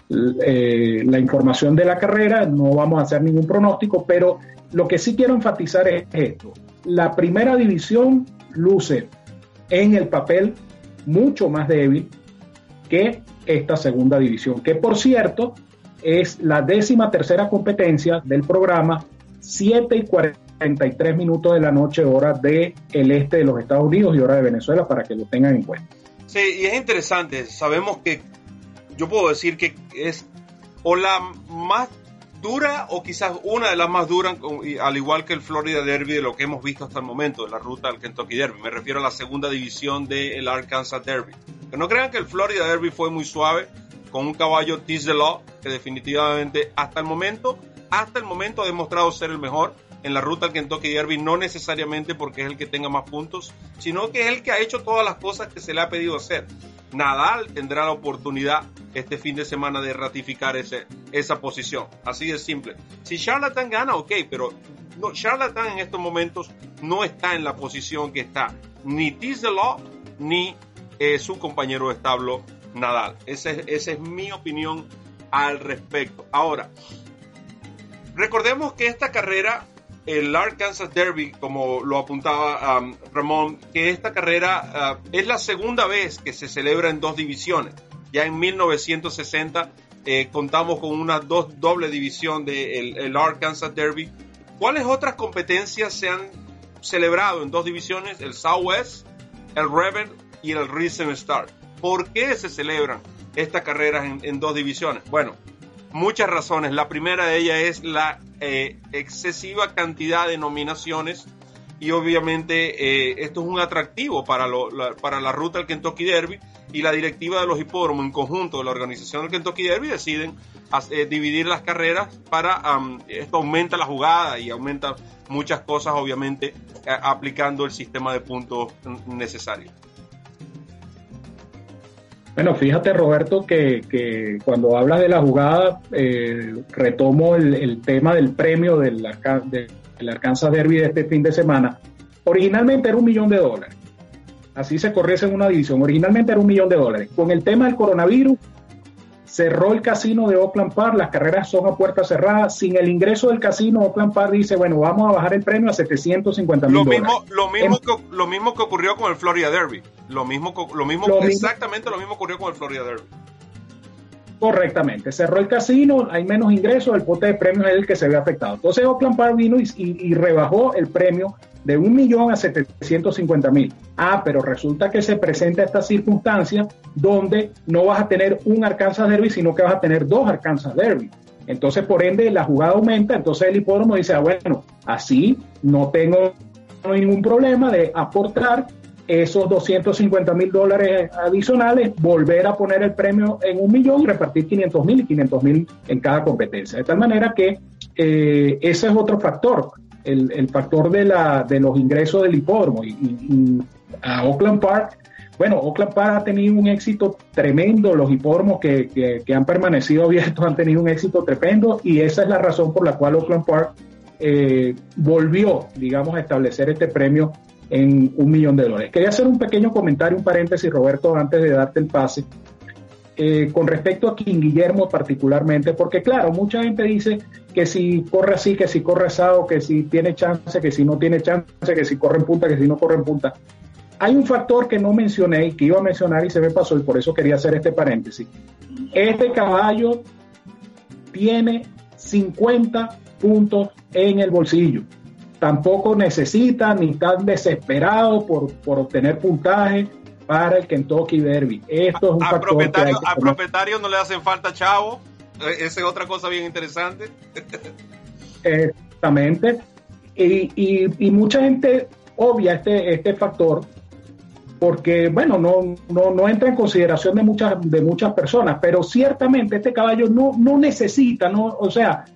la información de la carrera, no vamos a hacer ningún pronóstico, pero lo que sí quiero enfatizar es esto. La primera división luce en el papel mucho más débil que esta segunda división, que por cierto es la décima tercera competencia del programa, 7 y 43 minutos de la noche, hora del el este de los Estados Unidos y hora de Venezuela, para que lo tengan en cuenta. Sí, y es interesante, sabemos que yo puedo decir que es o la más dura o quizás una de las más duras, al igual que el Florida Derby de lo que hemos visto hasta el momento, de la ruta del Kentucky Derby. Me refiero a la segunda división del Arkansas Derby. Que no crean que el Florida Derby fue muy suave, con un caballo Law, que definitivamente hasta el momento, hasta el momento ha demostrado ser el mejor. En la ruta al Kentucky Derby, no necesariamente porque es el que tenga más puntos, sino que es el que ha hecho todas las cosas que se le ha pedido hacer. Nadal tendrá la oportunidad este fin de semana de ratificar ese, esa posición. Así de simple. Si Charlatan gana, ok, pero no, Charlatan en estos momentos no está en la posición que está ni Law ni eh, su compañero de establo Nadal. Esa es, esa es mi opinión al respecto. Ahora, recordemos que esta carrera, el Arkansas Derby, como lo apuntaba um, Ramón, que esta carrera uh, es la segunda vez que se celebra en dos divisiones. Ya en 1960 eh, contamos con una dos, doble división del el Arkansas Derby. ¿Cuáles otras competencias se han celebrado en dos divisiones? El Southwest, el Reven y el Risen Star. ¿Por qué se celebran estas carreras en, dos divisiones? Bueno, muchas razones. La primera de ellas es la eh, excesiva cantidad de nominaciones y obviamente eh, esto es un atractivo para, la, para la ruta del Kentucky Derby y la directiva de los hipódromos en conjunto de la organización del Kentucky Derby deciden eh, dividir las carreras para esto aumenta la jugada y aumenta muchas cosas obviamente aplicando el sistema de puntos necesario. Bueno, fíjate Roberto que, cuando hablas de la jugada, eh, retomo el, tema del premio del, del Arkansas Derby de este fin de semana. Originalmente era un millón de dólares. Así se corriese en una división. Originalmente era un millón de dólares. Con el tema del coronavirus, cerró el casino de Oakland Park, las carreras son a puerta cerrada. Sin el ingreso del casino, Oakland Park dice, bueno, vamos a bajar el premio a 750 mil dólares. Lo mismo, que, lo mismo que ocurrió con el Florida Derby. Lo mismo, lo mismo, exactamente lo mismo ocurrió con el Florida Derby. Correctamente, cerró el casino, hay menos ingresos, el pote de premios es el que se ve afectado. Entonces Oakland Park vino y rebajó el premio de un millón a 750 mil. Ah, pero resulta que se presenta esta circunstancia donde no vas a tener un Arkansas Derby, sino que vas a tener dos Arkansas Derby. Entonces, por ende, la jugada aumenta, entonces el hipódromo dice, ah, bueno, así no tengo ningún problema de aportar esos 250 mil dólares adicionales, volver a poner el premio en un millón y repartir 500 mil y 500 mil en cada competencia. De tal manera que eh, ese es otro factor el, factor de, la, de los ingresos del hipódromo. Y, a Oakland Park, bueno, Oakland Park ha tenido un éxito tremendo, los hipódromos que, han permanecido abiertos han tenido un éxito tremendo y esa es la razón por la cual Oakland Park eh, volvió, digamos, a establecer este premio en un millón de dólares. Quería hacer un pequeño comentario, un paréntesis, Roberto, antes de darte el pase. Eh, con respecto a King Guillermo particularmente, porque claro, mucha gente dice que si corre así, que si corre asado, que si tiene chance, que si no tiene chance, que si corre en punta, que si no corre en punta. Hay un factor que no mencioné y que iba a mencionar y se me pasó y por eso quería hacer este paréntesis. Este caballo tiene 50 puntos en el bolsillo. Tampoco necesita ni tan desesperado por, por obtener puntaje para el Kentucky Derby. Esto es un a, propietario, a propietario no le hacen falta chavo. E, esa es otra cosa bien interesante. Exactamente. Y, mucha gente obvia este, este factor porque, bueno, no, no, entra en consideración de muchas, de muchas personas, pero ciertamente este caballo no, no necesita, no, o sea,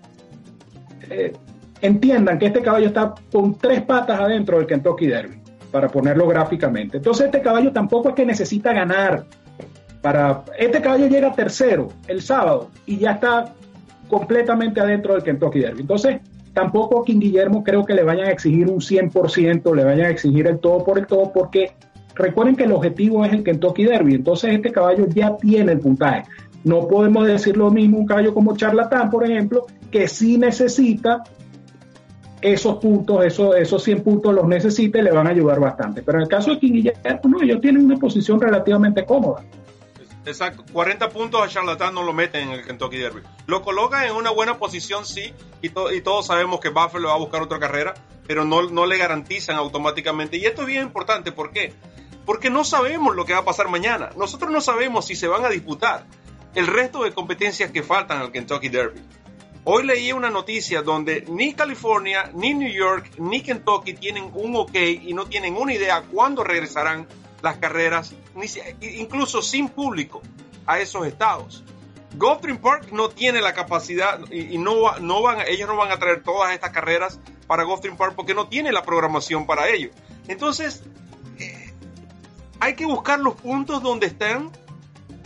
eh, entiendan que este caballo está con tres patas adentro del Kentucky Derby para ponerlo gráficamente. Entonces este caballo tampoco es que necesita ganar. Para, este caballo llega tercero el sábado y ya está completamente adentro del Kentucky Derby. Entonces tampoco a King Guillermo creo que le vayan a exigir un 100%, le vayan a exigir el todo por el todo, porque recuerden que el objetivo es el Kentucky Derby. Entonces este caballo ya tiene el puntaje. No podemos decir lo mismo un caballo como Charlatán, por ejemplo, que sí necesita esos puntos, esos, esos 100 puntos los necesite, le van a ayudar bastante. Pero en el caso de King Guillermo, no, ellos tienen una posición relativamente cómoda. Exacto, 40 puntos a Charlatán no lo meten en el Kentucky Derby. Lo coloca en una buena posición, sí, y, y todos sabemos que Buffalo va a buscar otra carrera, pero no, no le garantizan automáticamente. Y esto es bien importante, ¿por qué? Porque no sabemos lo que va a pasar mañana. Nosotros no sabemos si se van a disputar el resto de competencias que faltan al Kentucky Derby. Hoy leí una noticia donde ni California, ni New York, ni Kentucky tienen un ok y no tienen una idea cuándo regresarán las carreras, incluso sin público, a esos estados. Gulfstream Park no tiene la capacidad y, no, no van, ellos no van a traer todas estas carreras para Gulfstream Park porque no tiene la programación para ello. Entonces, eh, hay que buscar los puntos donde están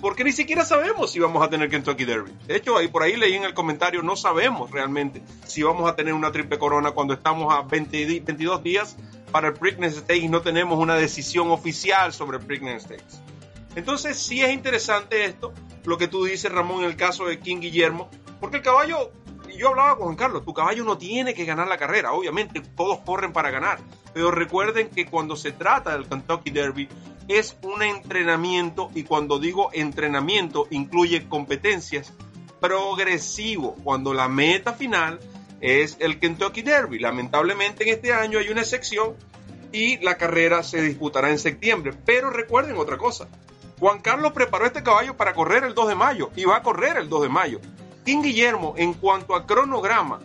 porque ni siquiera sabemos si vamos a tener Kentucky Derby. De hecho, ahí por ahí leí en el comentario, no sabemos realmente si vamos a tener una triple corona cuando estamos a 22 días para el Preakness Stakes y no tenemos una decisión oficial sobre el Preakness Stakes. Entonces, sí es interesante esto, lo que tú dices, Ramón, en el caso de King Guillermo, porque el caballo, yo hablaba con Juan Carlos, tu caballo no tiene que ganar la carrera, obviamente, todos corren para ganar, pero recuerden que cuando se trata del Kentucky Derby, es un entrenamiento y cuando digo entrenamiento incluye competencias progresivo, cuando la meta final es el Kentucky Derby. Lamentablemente en este año hay una excepción y la carrera se disputará en septiembre. Pero recuerden otra cosa, Juan Carlos preparó este caballo para correr el 2 de mayo y va a correr el 2 de mayo. King Guillermo, en cuanto a cronograma,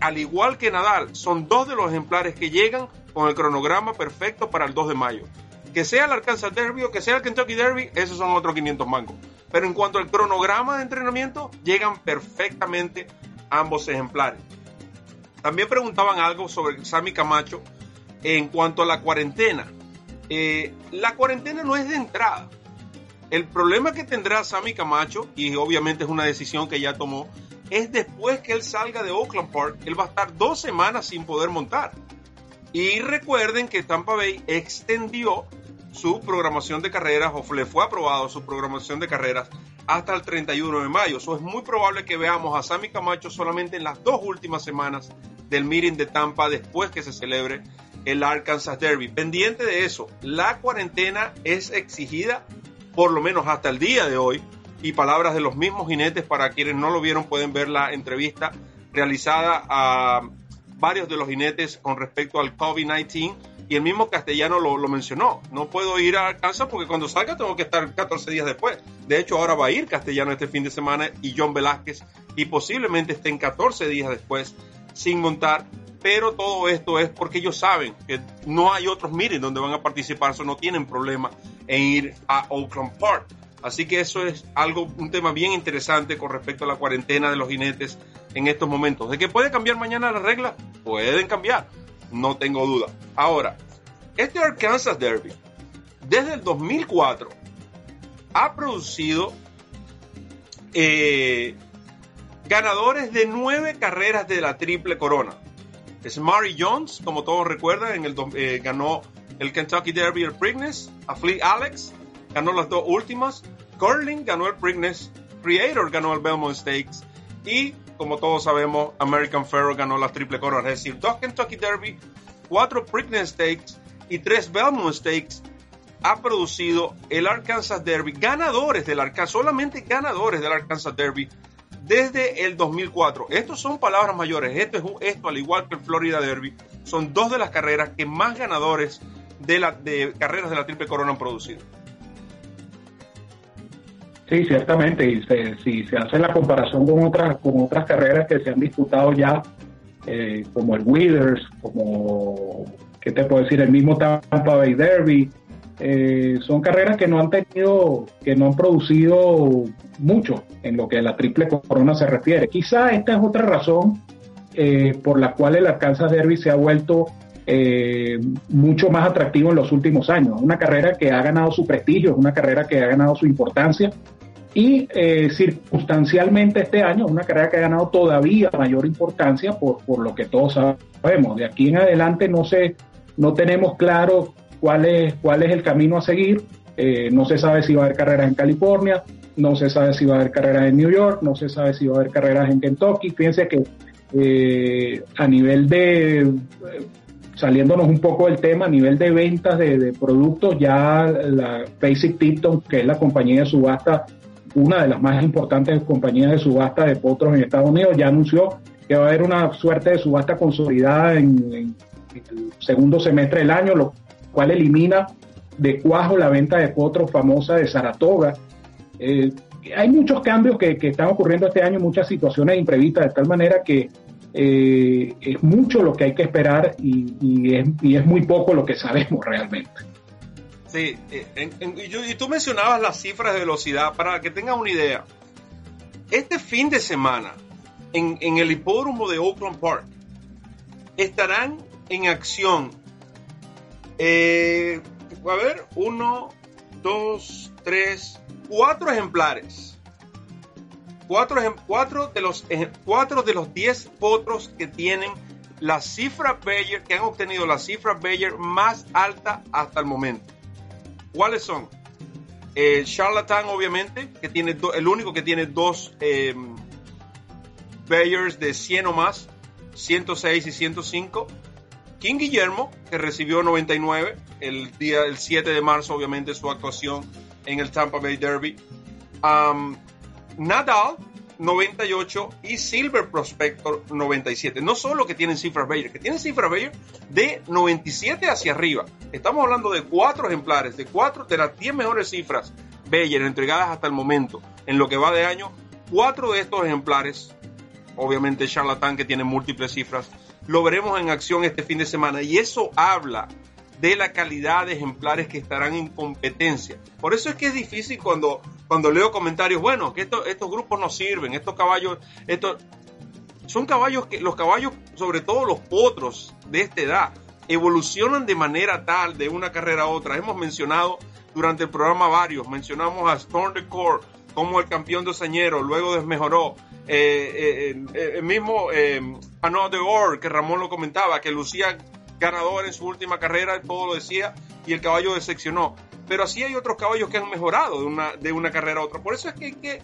al igual que Nadal, son dos de los ejemplares que llegan con el cronograma perfecto para el 2 de mayo que sea el Arkansas Derby o que sea el Kentucky Derby, esos son otros 500 mangos. Pero en cuanto al cronograma de entrenamiento, llegan perfectamente ambos ejemplares. También preguntaban algo sobre Sammy Camacho en cuanto a la cuarentena. Eh, la cuarentena no es de entrada. El problema que tendrá Sammy Camacho, y obviamente es una decisión que ya tomó, es después que él salga de Oakland Park, él va a estar dos semanas sin poder montar. Y recuerden que Tampa Bay extendió su programación de carreras o le fue aprobado su programación de carreras hasta el 31 de mayo. Eso es muy probable que veamos a Sammy Camacho solamente en las dos últimas semanas del meeting de Tampa después que se celebre el Arkansas Derby. Pendiente de eso, la cuarentena es exigida por lo menos hasta el día de hoy y palabras de los mismos jinetes para quienes no lo vieron pueden ver la entrevista realizada a varios de los jinetes con respecto al COVID-19 y el mismo castellano lo, mencionó. No puedo ir a Arkansas porque cuando salga tengo que estar 14 días después. De hecho, ahora va a ir castellano este fin de semana y John Velázquez y posiblemente estén 14 días después sin montar. Pero todo esto es porque ellos saben que no hay otros miren donde van a participar, eso no tienen problema en ir a Oakland Park. Así que eso es algo, un tema bien interesante con respecto a la cuarentena de los jinetes en estos momentos. ¿De que puede cambiar mañana la regla? Pueden cambiar no tengo duda. Ahora, este Arkansas Derby, desde el 2004, ha producido eh, ganadores de nueve carreras de la Triple Corona. Es Jones, como todos recuerdan, en el, eh, ganó el Kentucky Derby el Preakness. A Alex ganó las dos últimas. Curling ganó el Preakness. Creator ganó el Belmont Stakes. Y como todos sabemos, American Pharoah ganó la triple corona, es decir, dos Kentucky Derby, cuatro Preakness Stakes y tres Belmont Stakes ha producido el Arkansas Derby, ganadores del Arkansas, solamente ganadores del Arkansas Derby desde el 2004. Estos son palabras mayores, esto, es, esto al igual que el Florida Derby, son dos de las carreras que más ganadores de, la, de carreras de la Triple Corona han producido. Sí, ciertamente, y si se hace la comparación con otras, con otras carreras que se han disputado ya, eh, como el Withers, como, ¿qué te puedo decir? El mismo Tampa Bay Derby, eh, son carreras que no han tenido, que no han producido mucho en lo que a la triple corona se refiere. Quizá esta es otra razón eh, por la cual el Arkansas Derby se ha vuelto mucho más atractivo en los últimos años. Una carrera que ha ganado su prestigio, es una carrera que ha ganado su importancia y eh, circunstancialmente este año una carrera que ha ganado todavía mayor importancia por, por lo que todos sabemos. De aquí en adelante no sé, no tenemos claro cuál es, cuál es el camino a seguir. Eh, no se sabe si va a haber carreras en California, no se sabe si va a haber carreras en New York, no se sabe si va a haber carreras en Kentucky. Fíjense que eh, a nivel de, saliéndonos un poco del tema, a nivel de ventas de, de productos, ya la Basic Tipton, que es la compañía de subasta una de las más importantes compañías de subasta de potros en Estados Unidos, ya anunció que va a haber una suerte de subasta consolidada en, el segundo semestre del año, lo cual elimina de cuajo la venta de potros famosa de Saratoga. Eh, hay muchos cambios que, están ocurriendo este año, muchas situaciones imprevistas, de tal manera que eh, es mucho lo que hay que esperar y, es, y es muy poco lo que sabemos realmente. Sí, eh, y, tú mencionabas las cifras de velocidad para que tengas una idea. Este fin de semana, en, el hipódromo de Oakland Park, estarán en acción. Eh, a ver, uno, dos, tres, cuatro ejemplares. Cuatro, de los, cuatro de los diez potros que tienen la cifra Bayer, que han obtenido la cifra Bayer más alta hasta el momento. ¿Cuáles son? El Charlatan, obviamente, que tiene el único que tiene dos eh, Bayers de 100 o más, 106 y 105. King Guillermo, que recibió 99 el día el 7 de marzo, obviamente, su actuación en el Tampa Bay Derby. Nadal, 98 y Silver Prospector 97. No solo que tienen cifras Bayer, que tienen cifras Bayer de 97 hacia arriba. Estamos hablando de cuatro ejemplares, de cuatro de las 10 mejores cifras Bayer entregadas hasta el momento en lo que va de año. Cuatro de estos ejemplares, obviamente Charlatan que tiene múltiples cifras, lo veremos en acción este fin de semana y eso habla de la calidad de ejemplares que estarán en competencia. Por eso es que es difícil cuando, cuando leo comentarios, bueno, que estos grupos no sirven, estos caballos, estos, son caballos que, los caballos, sobre todo los potros de esta edad, evolucionan de manera tal de una carrera a otra. Hemos mencionado durante el programa varios, mencionamos a Storm the como el campeón de Sañero, luego desmejoró. Eh, eh, eh, el mismo eh, de Or, que Ramón lo comentaba, que lucía ganador en su última carrera, todo lo decía, y el caballo decepcionó. Pero así hay otros caballos que han mejorado de una, de una carrera a otra. Por eso es que hay que,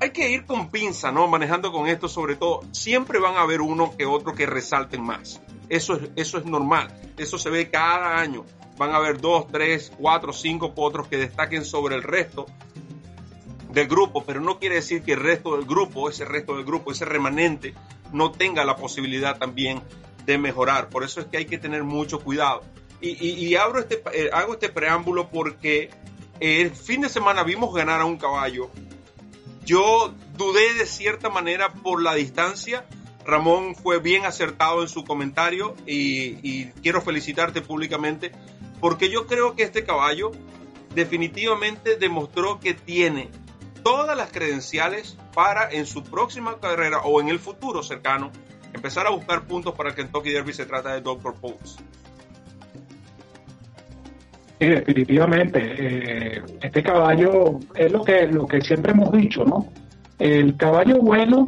hay que ir con pinza, ¿no? Manejando con esto, sobre todo. Siempre van a haber uno que otro que resalten más. Eso es, eso es normal. Eso se ve cada año. Van a haber dos, tres, cuatro, cinco potros que destaquen sobre el resto del grupo, pero no quiere decir que el resto del grupo, ese resto del grupo, ese remanente, no tenga la posibilidad también de mejorar. Por eso es que hay que tener mucho cuidado. Y, abro este, eh, hago este preámbulo porque el fin de semana vimos ganar a un caballo. Yo dudé de cierta manera por la distancia. Ramón fue bien acertado en su comentario y, y quiero felicitarte públicamente porque yo creo que este caballo definitivamente demostró que tiene todas las credenciales para en su próxima carrera o en el futuro cercano empezar a buscar puntos para el Kentucky Derby se trata de Dr. Pose. Sí, definitivamente. Eh, este caballo es lo que, lo que siempre hemos dicho, ¿no? El caballo bueno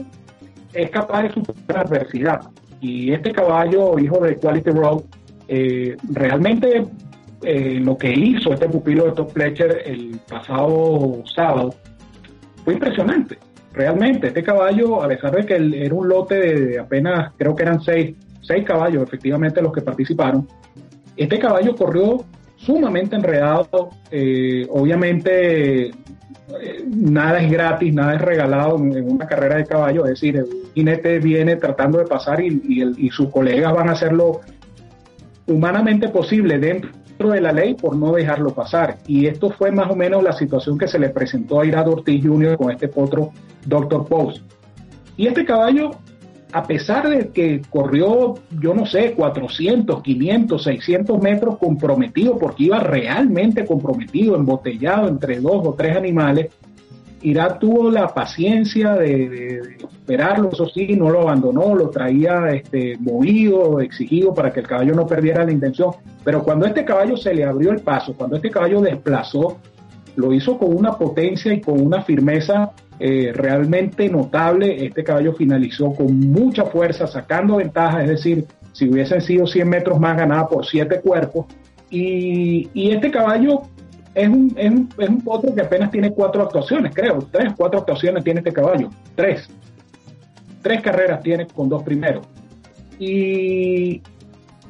es capaz de superar adversidad. Y este caballo, hijo de Quality Road, eh, realmente eh, lo que hizo este pupilo de Top Fletcher el pasado sábado fue impresionante. Realmente, este caballo, a pesar de que era un lote de, apenas, creo que eran seis, seis caballos efectivamente los que participaron, este caballo corrió sumamente enredado. Eh, obviamente, eh, nada es gratis, nada es regalado en, una carrera de caballo. Es decir, el jinete viene tratando de pasar y, y sus colegas van a hacerlo humanamente posible dentro de la ley por no dejarlo pasar. Y esto fue más o menos la situación que se le presentó a Irado Ortiz Jr. con este potro Dr. Post. Y este caballo, a pesar de que corrió, yo no sé, 400, 500, 600 metros comprometido, porque iba realmente comprometido, embotellado entre dos o tres animales, Irak tuvo la paciencia de, esperarlo, eso sí, no lo abandonó, lo traía este, movido, exigido para que el caballo no perdiera la intención. Pero cuando este caballo se le abrió el paso, cuando este caballo desplazó, lo hizo con una potencia y con una firmeza eh, realmente notable. Este caballo finalizó con mucha fuerza, sacando ventaja, es decir, si hubiesen sido 100 metros más, ganaba por 7 cuerpos. Y este caballo es un, es, un, es un potro que apenas tiene cuatro actuaciones, creo. Tres, cuatro actuaciones tiene este caballo. Tres. Tres carreras tiene con dos primeros. Y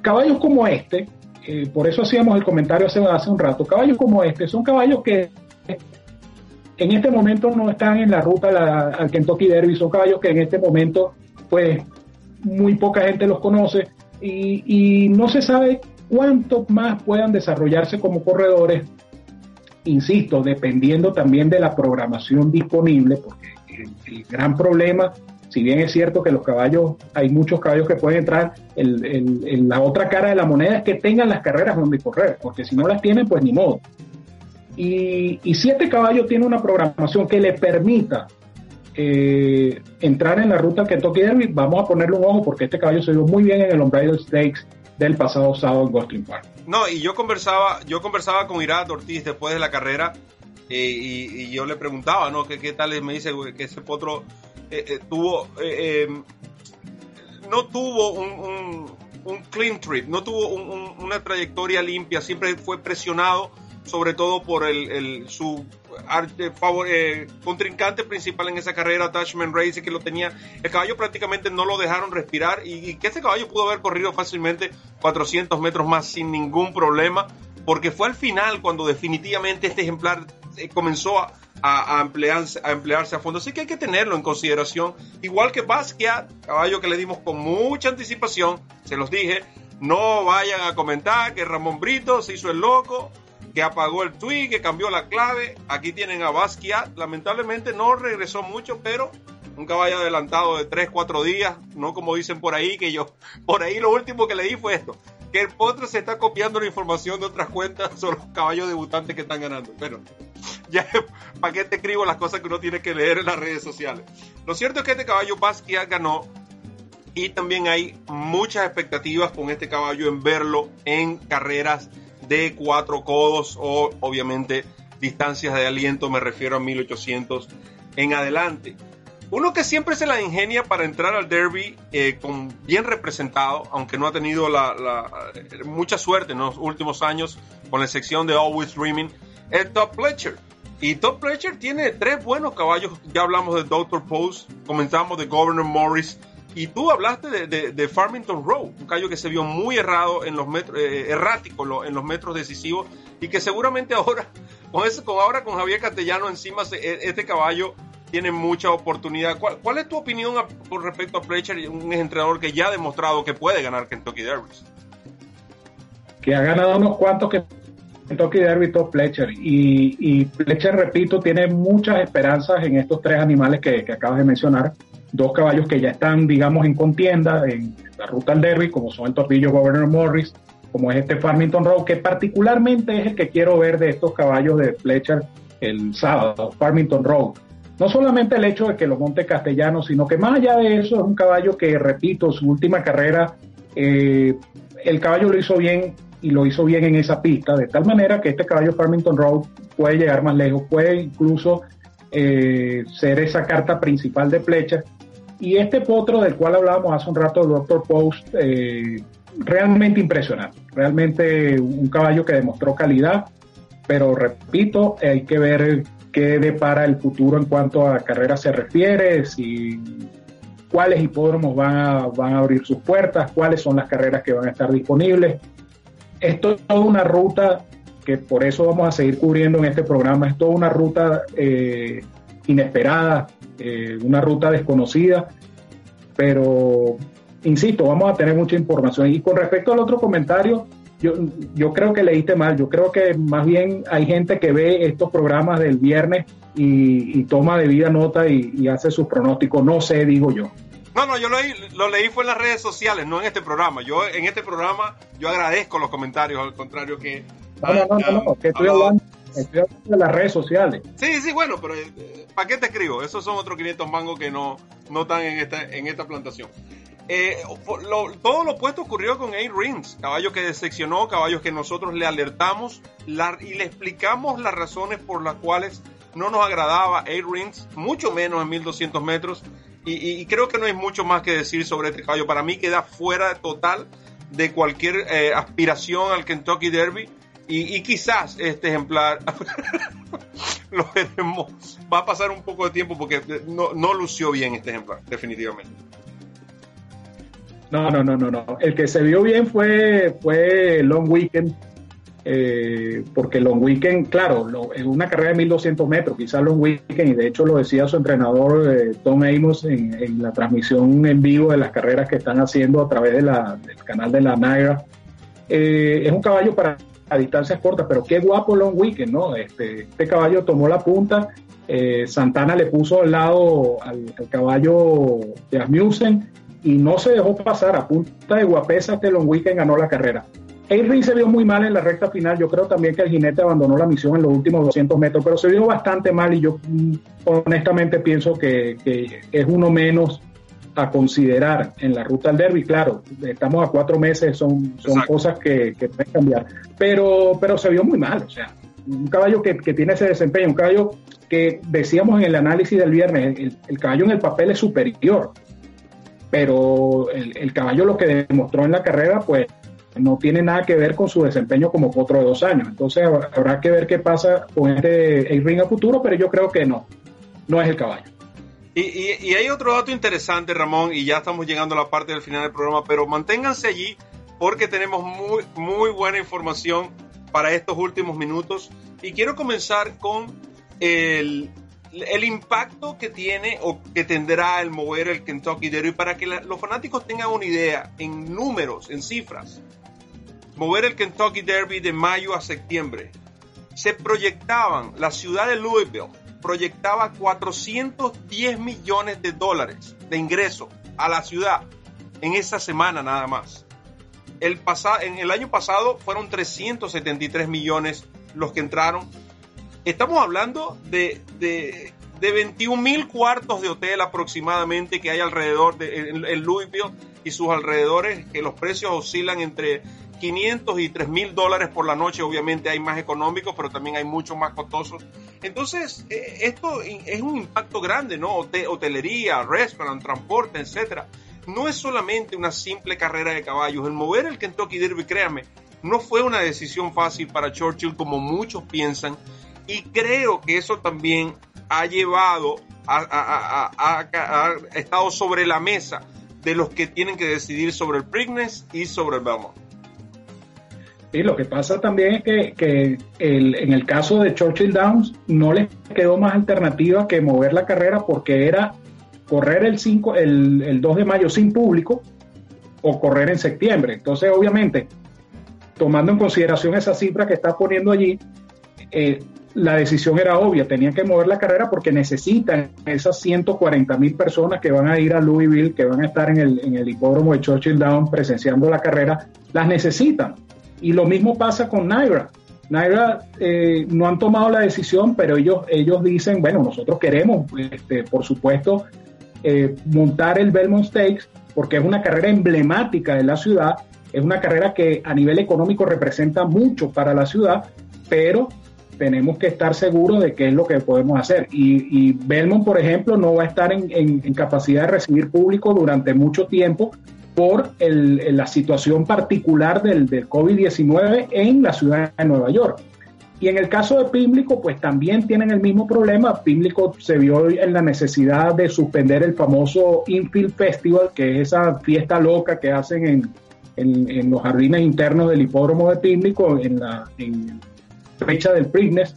caballos como este, eh, por eso hacíamos el comentario hace, hace un rato, caballos como este son caballos que en este momento no están en la ruta al Kentucky Derby, son caballos que en este momento, pues, muy poca gente los conoce y, y no se sabe cuánto más puedan desarrollarse como corredores insisto, dependiendo también de la programación disponible, porque el, gran problema, si bien es cierto que los caballos, hay muchos caballos que pueden entrar, en la otra cara de la moneda es que tengan las carreras donde correr, porque si no las tienen, pues ni modo. Y, y si este caballo tiene una programación que le permita eh, entrar en la ruta Kentucky Derby, vamos a ponerle un ojo porque este caballo se vio muy bien en el Unbridled Stakes del pasado sábado en Gosling Park. No, y yo conversaba, yo conversaba con Irat Ortiz después de la carrera eh, y, yo le preguntaba, ¿no? ¿Qué, qué tal? me dice que ese potro eh, tuvo, no tuvo un, clean trip, no tuvo una trayectoria limpia, siempre fue presionado sobre todo por el, su eh, contrincante principal en esa carrera, Touchman Race, que lo tenía, el caballo prácticamente no lo dejaron respirar y, que ese caballo pudo haber corrido fácilmente 400 metros más sin ningún problema, porque fue al final cuando definitivamente este ejemplar eh, comenzó a, a, emplearse, a emplearse a fondo. Así que hay que tenerlo en consideración. Igual que Basquiat, caballo que le dimos con mucha anticipación, se los dije, no vayan a comentar que Ramón Brito se hizo el loco que apagó el tweet, que cambió la clave. Aquí tienen a Basquiat. Lamentablemente no regresó mucho, pero un caballo adelantado de 3, 4 días. No como dicen por ahí, que yo, por ahí lo último que le di fue esto. Que el potro se está copiando la información de otras cuentas sobre los caballos debutantes que están ganando. Pero ya, ¿para qué te escribo las cosas que uno tiene que leer en las redes sociales? Lo cierto es que este caballo Basquiat ganó y también hay muchas expectativas con este caballo en verlo en carreras de cuatro codos o obviamente distancias de aliento, me refiero a 1800 en adelante. Uno que siempre se la ingenia para entrar al derby eh, con bien representado, aunque no ha tenido la, mucha suerte en los últimos años con la sección de Always Dreaming, es Top Pletcher. Y Top Pletcher tiene tres buenos caballos. Ya hablamos de Dr. Post, comenzamos de Governor Morris, y tú hablaste de, Farmington Road, un caballo que se vio muy errado en los metros, eh, errático en los metros decisivos y que seguramente ahora, con, ese, con ahora con Javier Castellano encima, e, este caballo tiene mucha oportunidad. ¿Cuál, es tu opinión con respecto a Fletcher, un entrenador que ya ha demostrado que puede ganar Kentucky Derby? Que ha ganado unos cuantos Kentucky Derby top Fletcher y, y Fletcher, repito, tiene muchas esperanzas en estos tres animales que acabas de mencionar dos caballos que ya están, digamos, en contienda en la ruta al derby, como son el Torpillo Governor Morris, como es este Farmington Road, que particularmente es el que quiero ver de estos caballos de Fletcher el sábado, Farmington Road. No solamente el hecho de que lo monte castellano, sino que más allá de eso es un caballo que, repito, su última carrera, eh, el caballo lo hizo bien y lo hizo bien en esa pista, de tal manera que este caballo Farmington Road puede llegar más lejos, puede incluso eh, ser esa carta principal de Fletcher y este potro del cual hablábamos hace un rato, el Dr. Post, eh, realmente impresionante. Realmente un caballo que demostró calidad, pero repito, hay que ver qué depara el futuro en cuanto a carrera se refiere, si cuáles hipódromos van a, van a abrir sus puertas, cuáles son las carreras que van a estar disponibles. Esto es toda una ruta que por eso vamos a seguir cubriendo en este programa, es toda una ruta eh, inesperada, eh, una ruta desconocida, pero insisto, vamos a tener mucha información. Y con respecto al otro comentario, yo, yo creo que leíste mal, yo creo que más bien hay gente que ve estos programas del viernes y, toma de vida nota y, hace sus pronósticos, no sé, digo yo. No, no, yo lo leí, lo leí fue en las redes sociales, no en este programa. Yo en este programa yo agradezco los comentarios, al contrario que... No, no, no, no, que estoy hablando Estoy hablando de las redes sociales. Sí, sí, bueno, pero eh, ¿para qué te escribo? Esos son otros 500 mangos que no, no están en esta, en esta plantación. Eh, todo lo opuesto ocurrió con A-Rings, caballo que decepcionó, caballos que nosotros le alertamos y le explicamos las razones por las cuales no nos agradaba A-Rings, mucho menos en 1200 metros. Y, creo que no hay mucho más que decir sobre este caballo. Para mí queda fuera total de cualquier eh, aspiración al Kentucky Derby. Y, quizás este ejemplar lo veremos. Va a pasar un poco de tiempo porque no, no lució bien este ejemplar, definitivamente. No, no, no, no, no. El que se vio bien fue, fue Long Weekend, eh, porque Long Weekend, claro, en una carrera de 1200 metros, quizás Long Weekend, y de hecho lo decía su entrenador eh, Tom Amos en, la transmisión en vivo de las carreras que están haciendo a través del canal de la Naira, eh, es un caballo para a distancias cortas, pero qué guapo Long Weekend, ¿no? Este, este caballo tomó la punta, eh, Santana le puso al lado al, caballo de Asmussen y no se dejó pasar, a punta de guapesa este Long Weekend ganó la carrera. A-Ring se vio muy mal en la recta final. Yo creo también que el jinete abandonó la misión en los últimos 200 metros, pero se vio bastante mal y yo mm, honestamente pienso que, es uno menos a considerar en la ruta al derby. Claro, estamos a cuatro meses, son, son cosas que, pueden cambiar, pero, pero se vio muy mal. O sea, un caballo que, tiene ese desempeño, un caballo que decíamos en el análisis del viernes, el, caballo en el papel es superior, pero el, el caballo lo que demostró en la carrera, pues no tiene nada que ver con su desempeño como potro de dos años. Entonces habrá que ver qué pasa con este A-Ring a futuro, pero yo creo que no, no es el caballo. Y, hay otro dato interesante, Ramón, y ya estamos llegando a la parte del final del programa, pero manténganse allí porque tenemos muy, muy buena información para estos últimos minutos. Y quiero comenzar con el, el impacto que tiene o que tendrá el mover el Kentucky Derby para que los fanáticos tengan una idea en números, en cifras mover el Kentucky Derby de mayo a septiembre. Se proyectaban, la ciudad de Louisville proyectaba 410 millones de dólares de ingreso a la ciudad en esa semana nada más. El en el año pasado fueron 373 millones los que entraron. Estamos hablando de, de, 21 mil cuartos de hotel aproximadamente que hay alrededor de en Louisville y sus alrededores, que los precios oscilan entre 500 y 3 mil dólares por la noche, obviamente hay más económicos, pero también hay muchos más costosos. Entonces, eh, esto es un impacto grande, ¿no? hotelería, restaurant, transporte, etcétera. No es solamente una simple carrera de caballos. El mover el Kentucky Derby, créame, no fue una decisión fácil para Churchill como muchos piensan. Y creo que eso también ha llevado, ha estado sobre la mesa de los que tienen que decidir sobre el Preakness y sobre el Belmont. Sí, lo que pasa también es que, en el caso de Churchill Downs no les quedó más alternativa que mover la carrera porque era correr el, 5, el, 2 de mayo sin público o correr en septiembre. Entonces, obviamente, tomando en consideración esa cifra que está poniendo allí, eh, la decisión era obvia, tenían que mover la carrera porque necesitan esas 140 mil personas que van a ir a Louisville, que van a estar en el, en el hipódromo de Churchill Downs presenciando la carrera, las necesitan. Y lo mismo pasa con Naira. Naira eh, no han tomado la decisión, pero ellos, ellos dicen, bueno, nosotros queremos, este, por supuesto, eh, montar el Belmont Stakes porque es una carrera emblemática de la ciudad, es una carrera que a nivel económico representa mucho para la ciudad, pero tenemos que estar seguros de qué es lo que podemos hacer. Y, Belmont, por ejemplo, no va a estar en, en, capacidad de recibir público durante mucho tiempo por la situación particular del, del COVID-19 en la ciudad de Nueva York. Y en el caso de Pímlico, pues también tienen el mismo problema. Pímlico se vio en la necesidad de suspender el famoso Infield Festival, que es esa fiesta loca que hacen en, en, los jardines internos del hipódromo de Pímlico en la fecha del Preakness.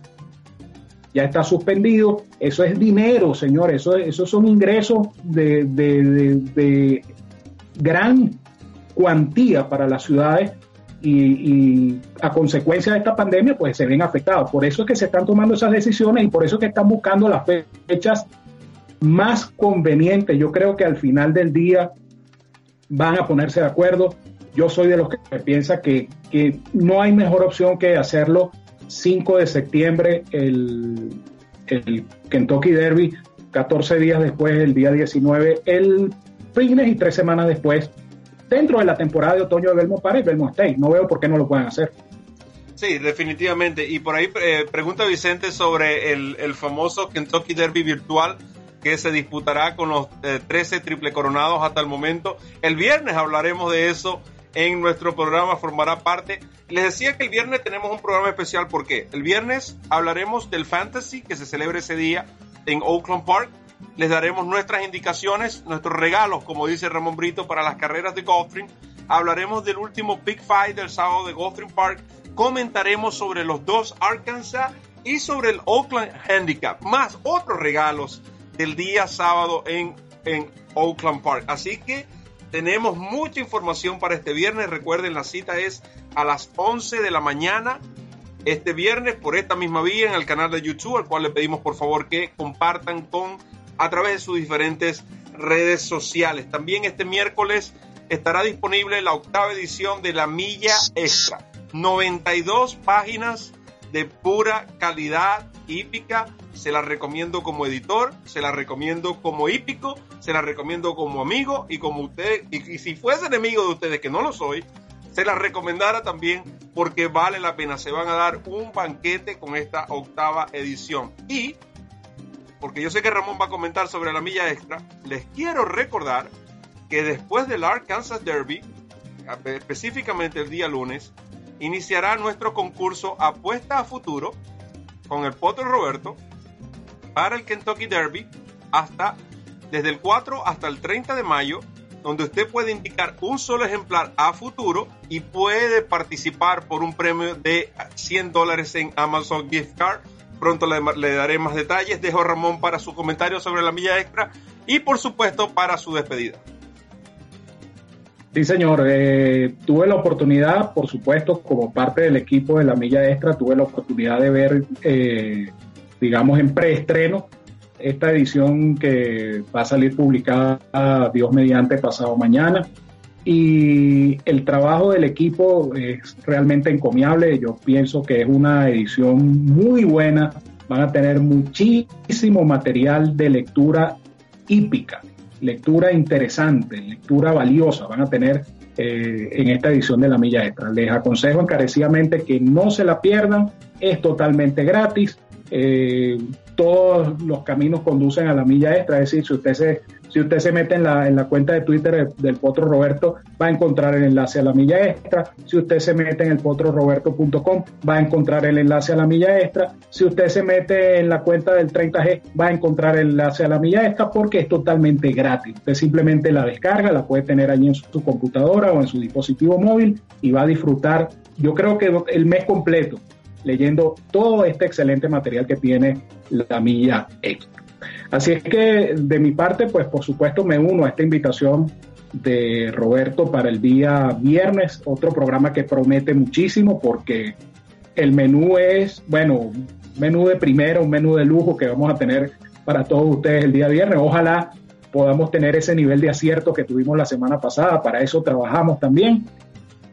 Ya está suspendido. Eso es dinero, señores. Eso, esos son ingresos de gran cuantía para las ciudades y, a consecuencia de esta pandemia pues se ven afectados. Por eso es que se están tomando esas decisiones y por eso es que están buscando las fechas más convenientes. Yo creo que al final del día van a ponerse de acuerdo. Yo soy de los que piensa que, que no hay mejor opción que hacerlo 5 de septiembre, el, el Kentucky Derby, 14 días después, el día 19, el fines y tres semanas después, dentro de la temporada de otoño de Belmont Park y Belmont State. No veo por qué no lo pueden hacer. Sí, definitivamente. Y por ahí eh, pregunta Vicente sobre el, famoso Kentucky Derby virtual que se disputará con los 13 eh, triple coronados hasta el momento. El viernes hablaremos de eso en nuestro programa, formará parte. Les decía que el viernes tenemos un programa especial, ¿por qué? El viernes hablaremos del Fantasy que se celebra ese día en Oakland Park les daremos nuestras indicaciones, nuestros regalos, como dice Ramón Brito, para las carreras de Gulfstream. Hablaremos del último Big Five del sábado de Gulfstream Park. Comentaremos sobre los dos Arkansas y sobre el Oakland Handicap, más otros regalos del día sábado en, en Oakland Park. Así que tenemos mucha información para este viernes. Recuerden, la cita es a las 11 de la mañana este viernes por esta misma vía en el canal de YouTube, al cual le pedimos por favor que compartan con a través de sus diferentes redes sociales. También este miércoles estará disponible la octava edición de La Milla Extra. 92 páginas de pura calidad hípica. Se la recomiendo como editor, se la recomiendo como hípico, se la recomiendo como amigo y como usted, y, si fuese enemigo de ustedes, que no lo soy, se la recomendara también porque vale la pena. Se van a dar un banquete con esta octava edición. Y, porque yo sé que Ramón va a comentar sobre la milla extra, les quiero recordar que después del Arkansas Derby, específicamente el día lunes, iniciará nuestro concurso Apuesta a Futuro con el Potro Roberto para el Kentucky Derby hasta desde el 4 hasta el 30 de mayo, donde usted puede indicar un solo ejemplar a futuro y puede participar por un premio de 100 dólares en Amazon Gift Card. Pronto le, daré más detalles. Dejo a Ramón para su comentario sobre la milla extra y por supuesto para su despedida. Sí, señor. Eh, tuve la oportunidad, por supuesto, como parte del equipo de la Milla Extra, tuve la oportunidad de ver, eh, digamos, en preestreno esta edición que va a salir publicada, Dios mediante, pasado mañana. Y el trabajo del equipo es realmente encomiable. Yo pienso que es una edición muy buena. Van a tener muchísimo material de lectura hípica lectura interesante, lectura valiosa van a tener eh, en esta edición de la Milla Extra. Les aconsejo encarecidamente que no se la pierdan, es totalmente gratis. Eh, todos los caminos conducen a la milla extra, es decir, si usted se si usted se mete en la, en la cuenta de Twitter del Potro Roberto, va a encontrar el enlace a la milla extra. Si usted se mete en el potroroberto.com, va a encontrar el enlace a la milla extra. Si usted se mete en la cuenta del 30G, va a encontrar el enlace a la milla extra porque es totalmente gratis. Usted simplemente la descarga, la puede tener allí en su computadora o en su dispositivo móvil y va a disfrutar, yo creo que el mes completo leyendo todo este excelente material que tiene la milla extra. Así es que de mi parte, pues por supuesto me uno a esta invitación de Roberto para el día viernes, otro programa que promete muchísimo porque el menú es, bueno, menú de primera, un menú de lujo que vamos a tener para todos ustedes el día viernes. Ojalá podamos tener ese nivel de acierto que tuvimos la semana pasada, para eso trabajamos también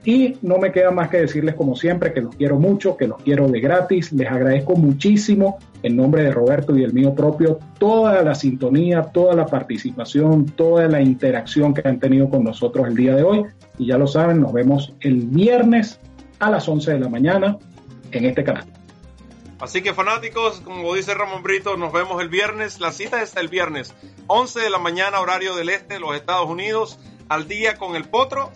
y no me queda más que decirles como siempre que los quiero mucho, que los quiero de gratis. Les agradezco muchísimo en nombre de Roberto y el mío propio toda la sintonía, toda la participación, toda la interacción que han tenido con nosotros el día de hoy. Y ya lo saben, nos vemos el viernes a las 11 de la mañana en este canal. Así que fanáticos, como dice Ramón Brito, nos vemos el viernes. La cita es el viernes, 11 de la mañana, horario del este de los Estados Unidos, al día con el Potro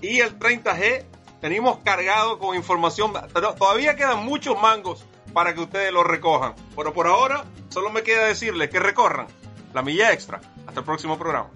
y el 30G venimos cargado con información, pero todavía quedan muchos mangos para que ustedes lo recojan. Pero por ahora solo me queda decirles que recorran la milla extra. Hasta el próximo programa.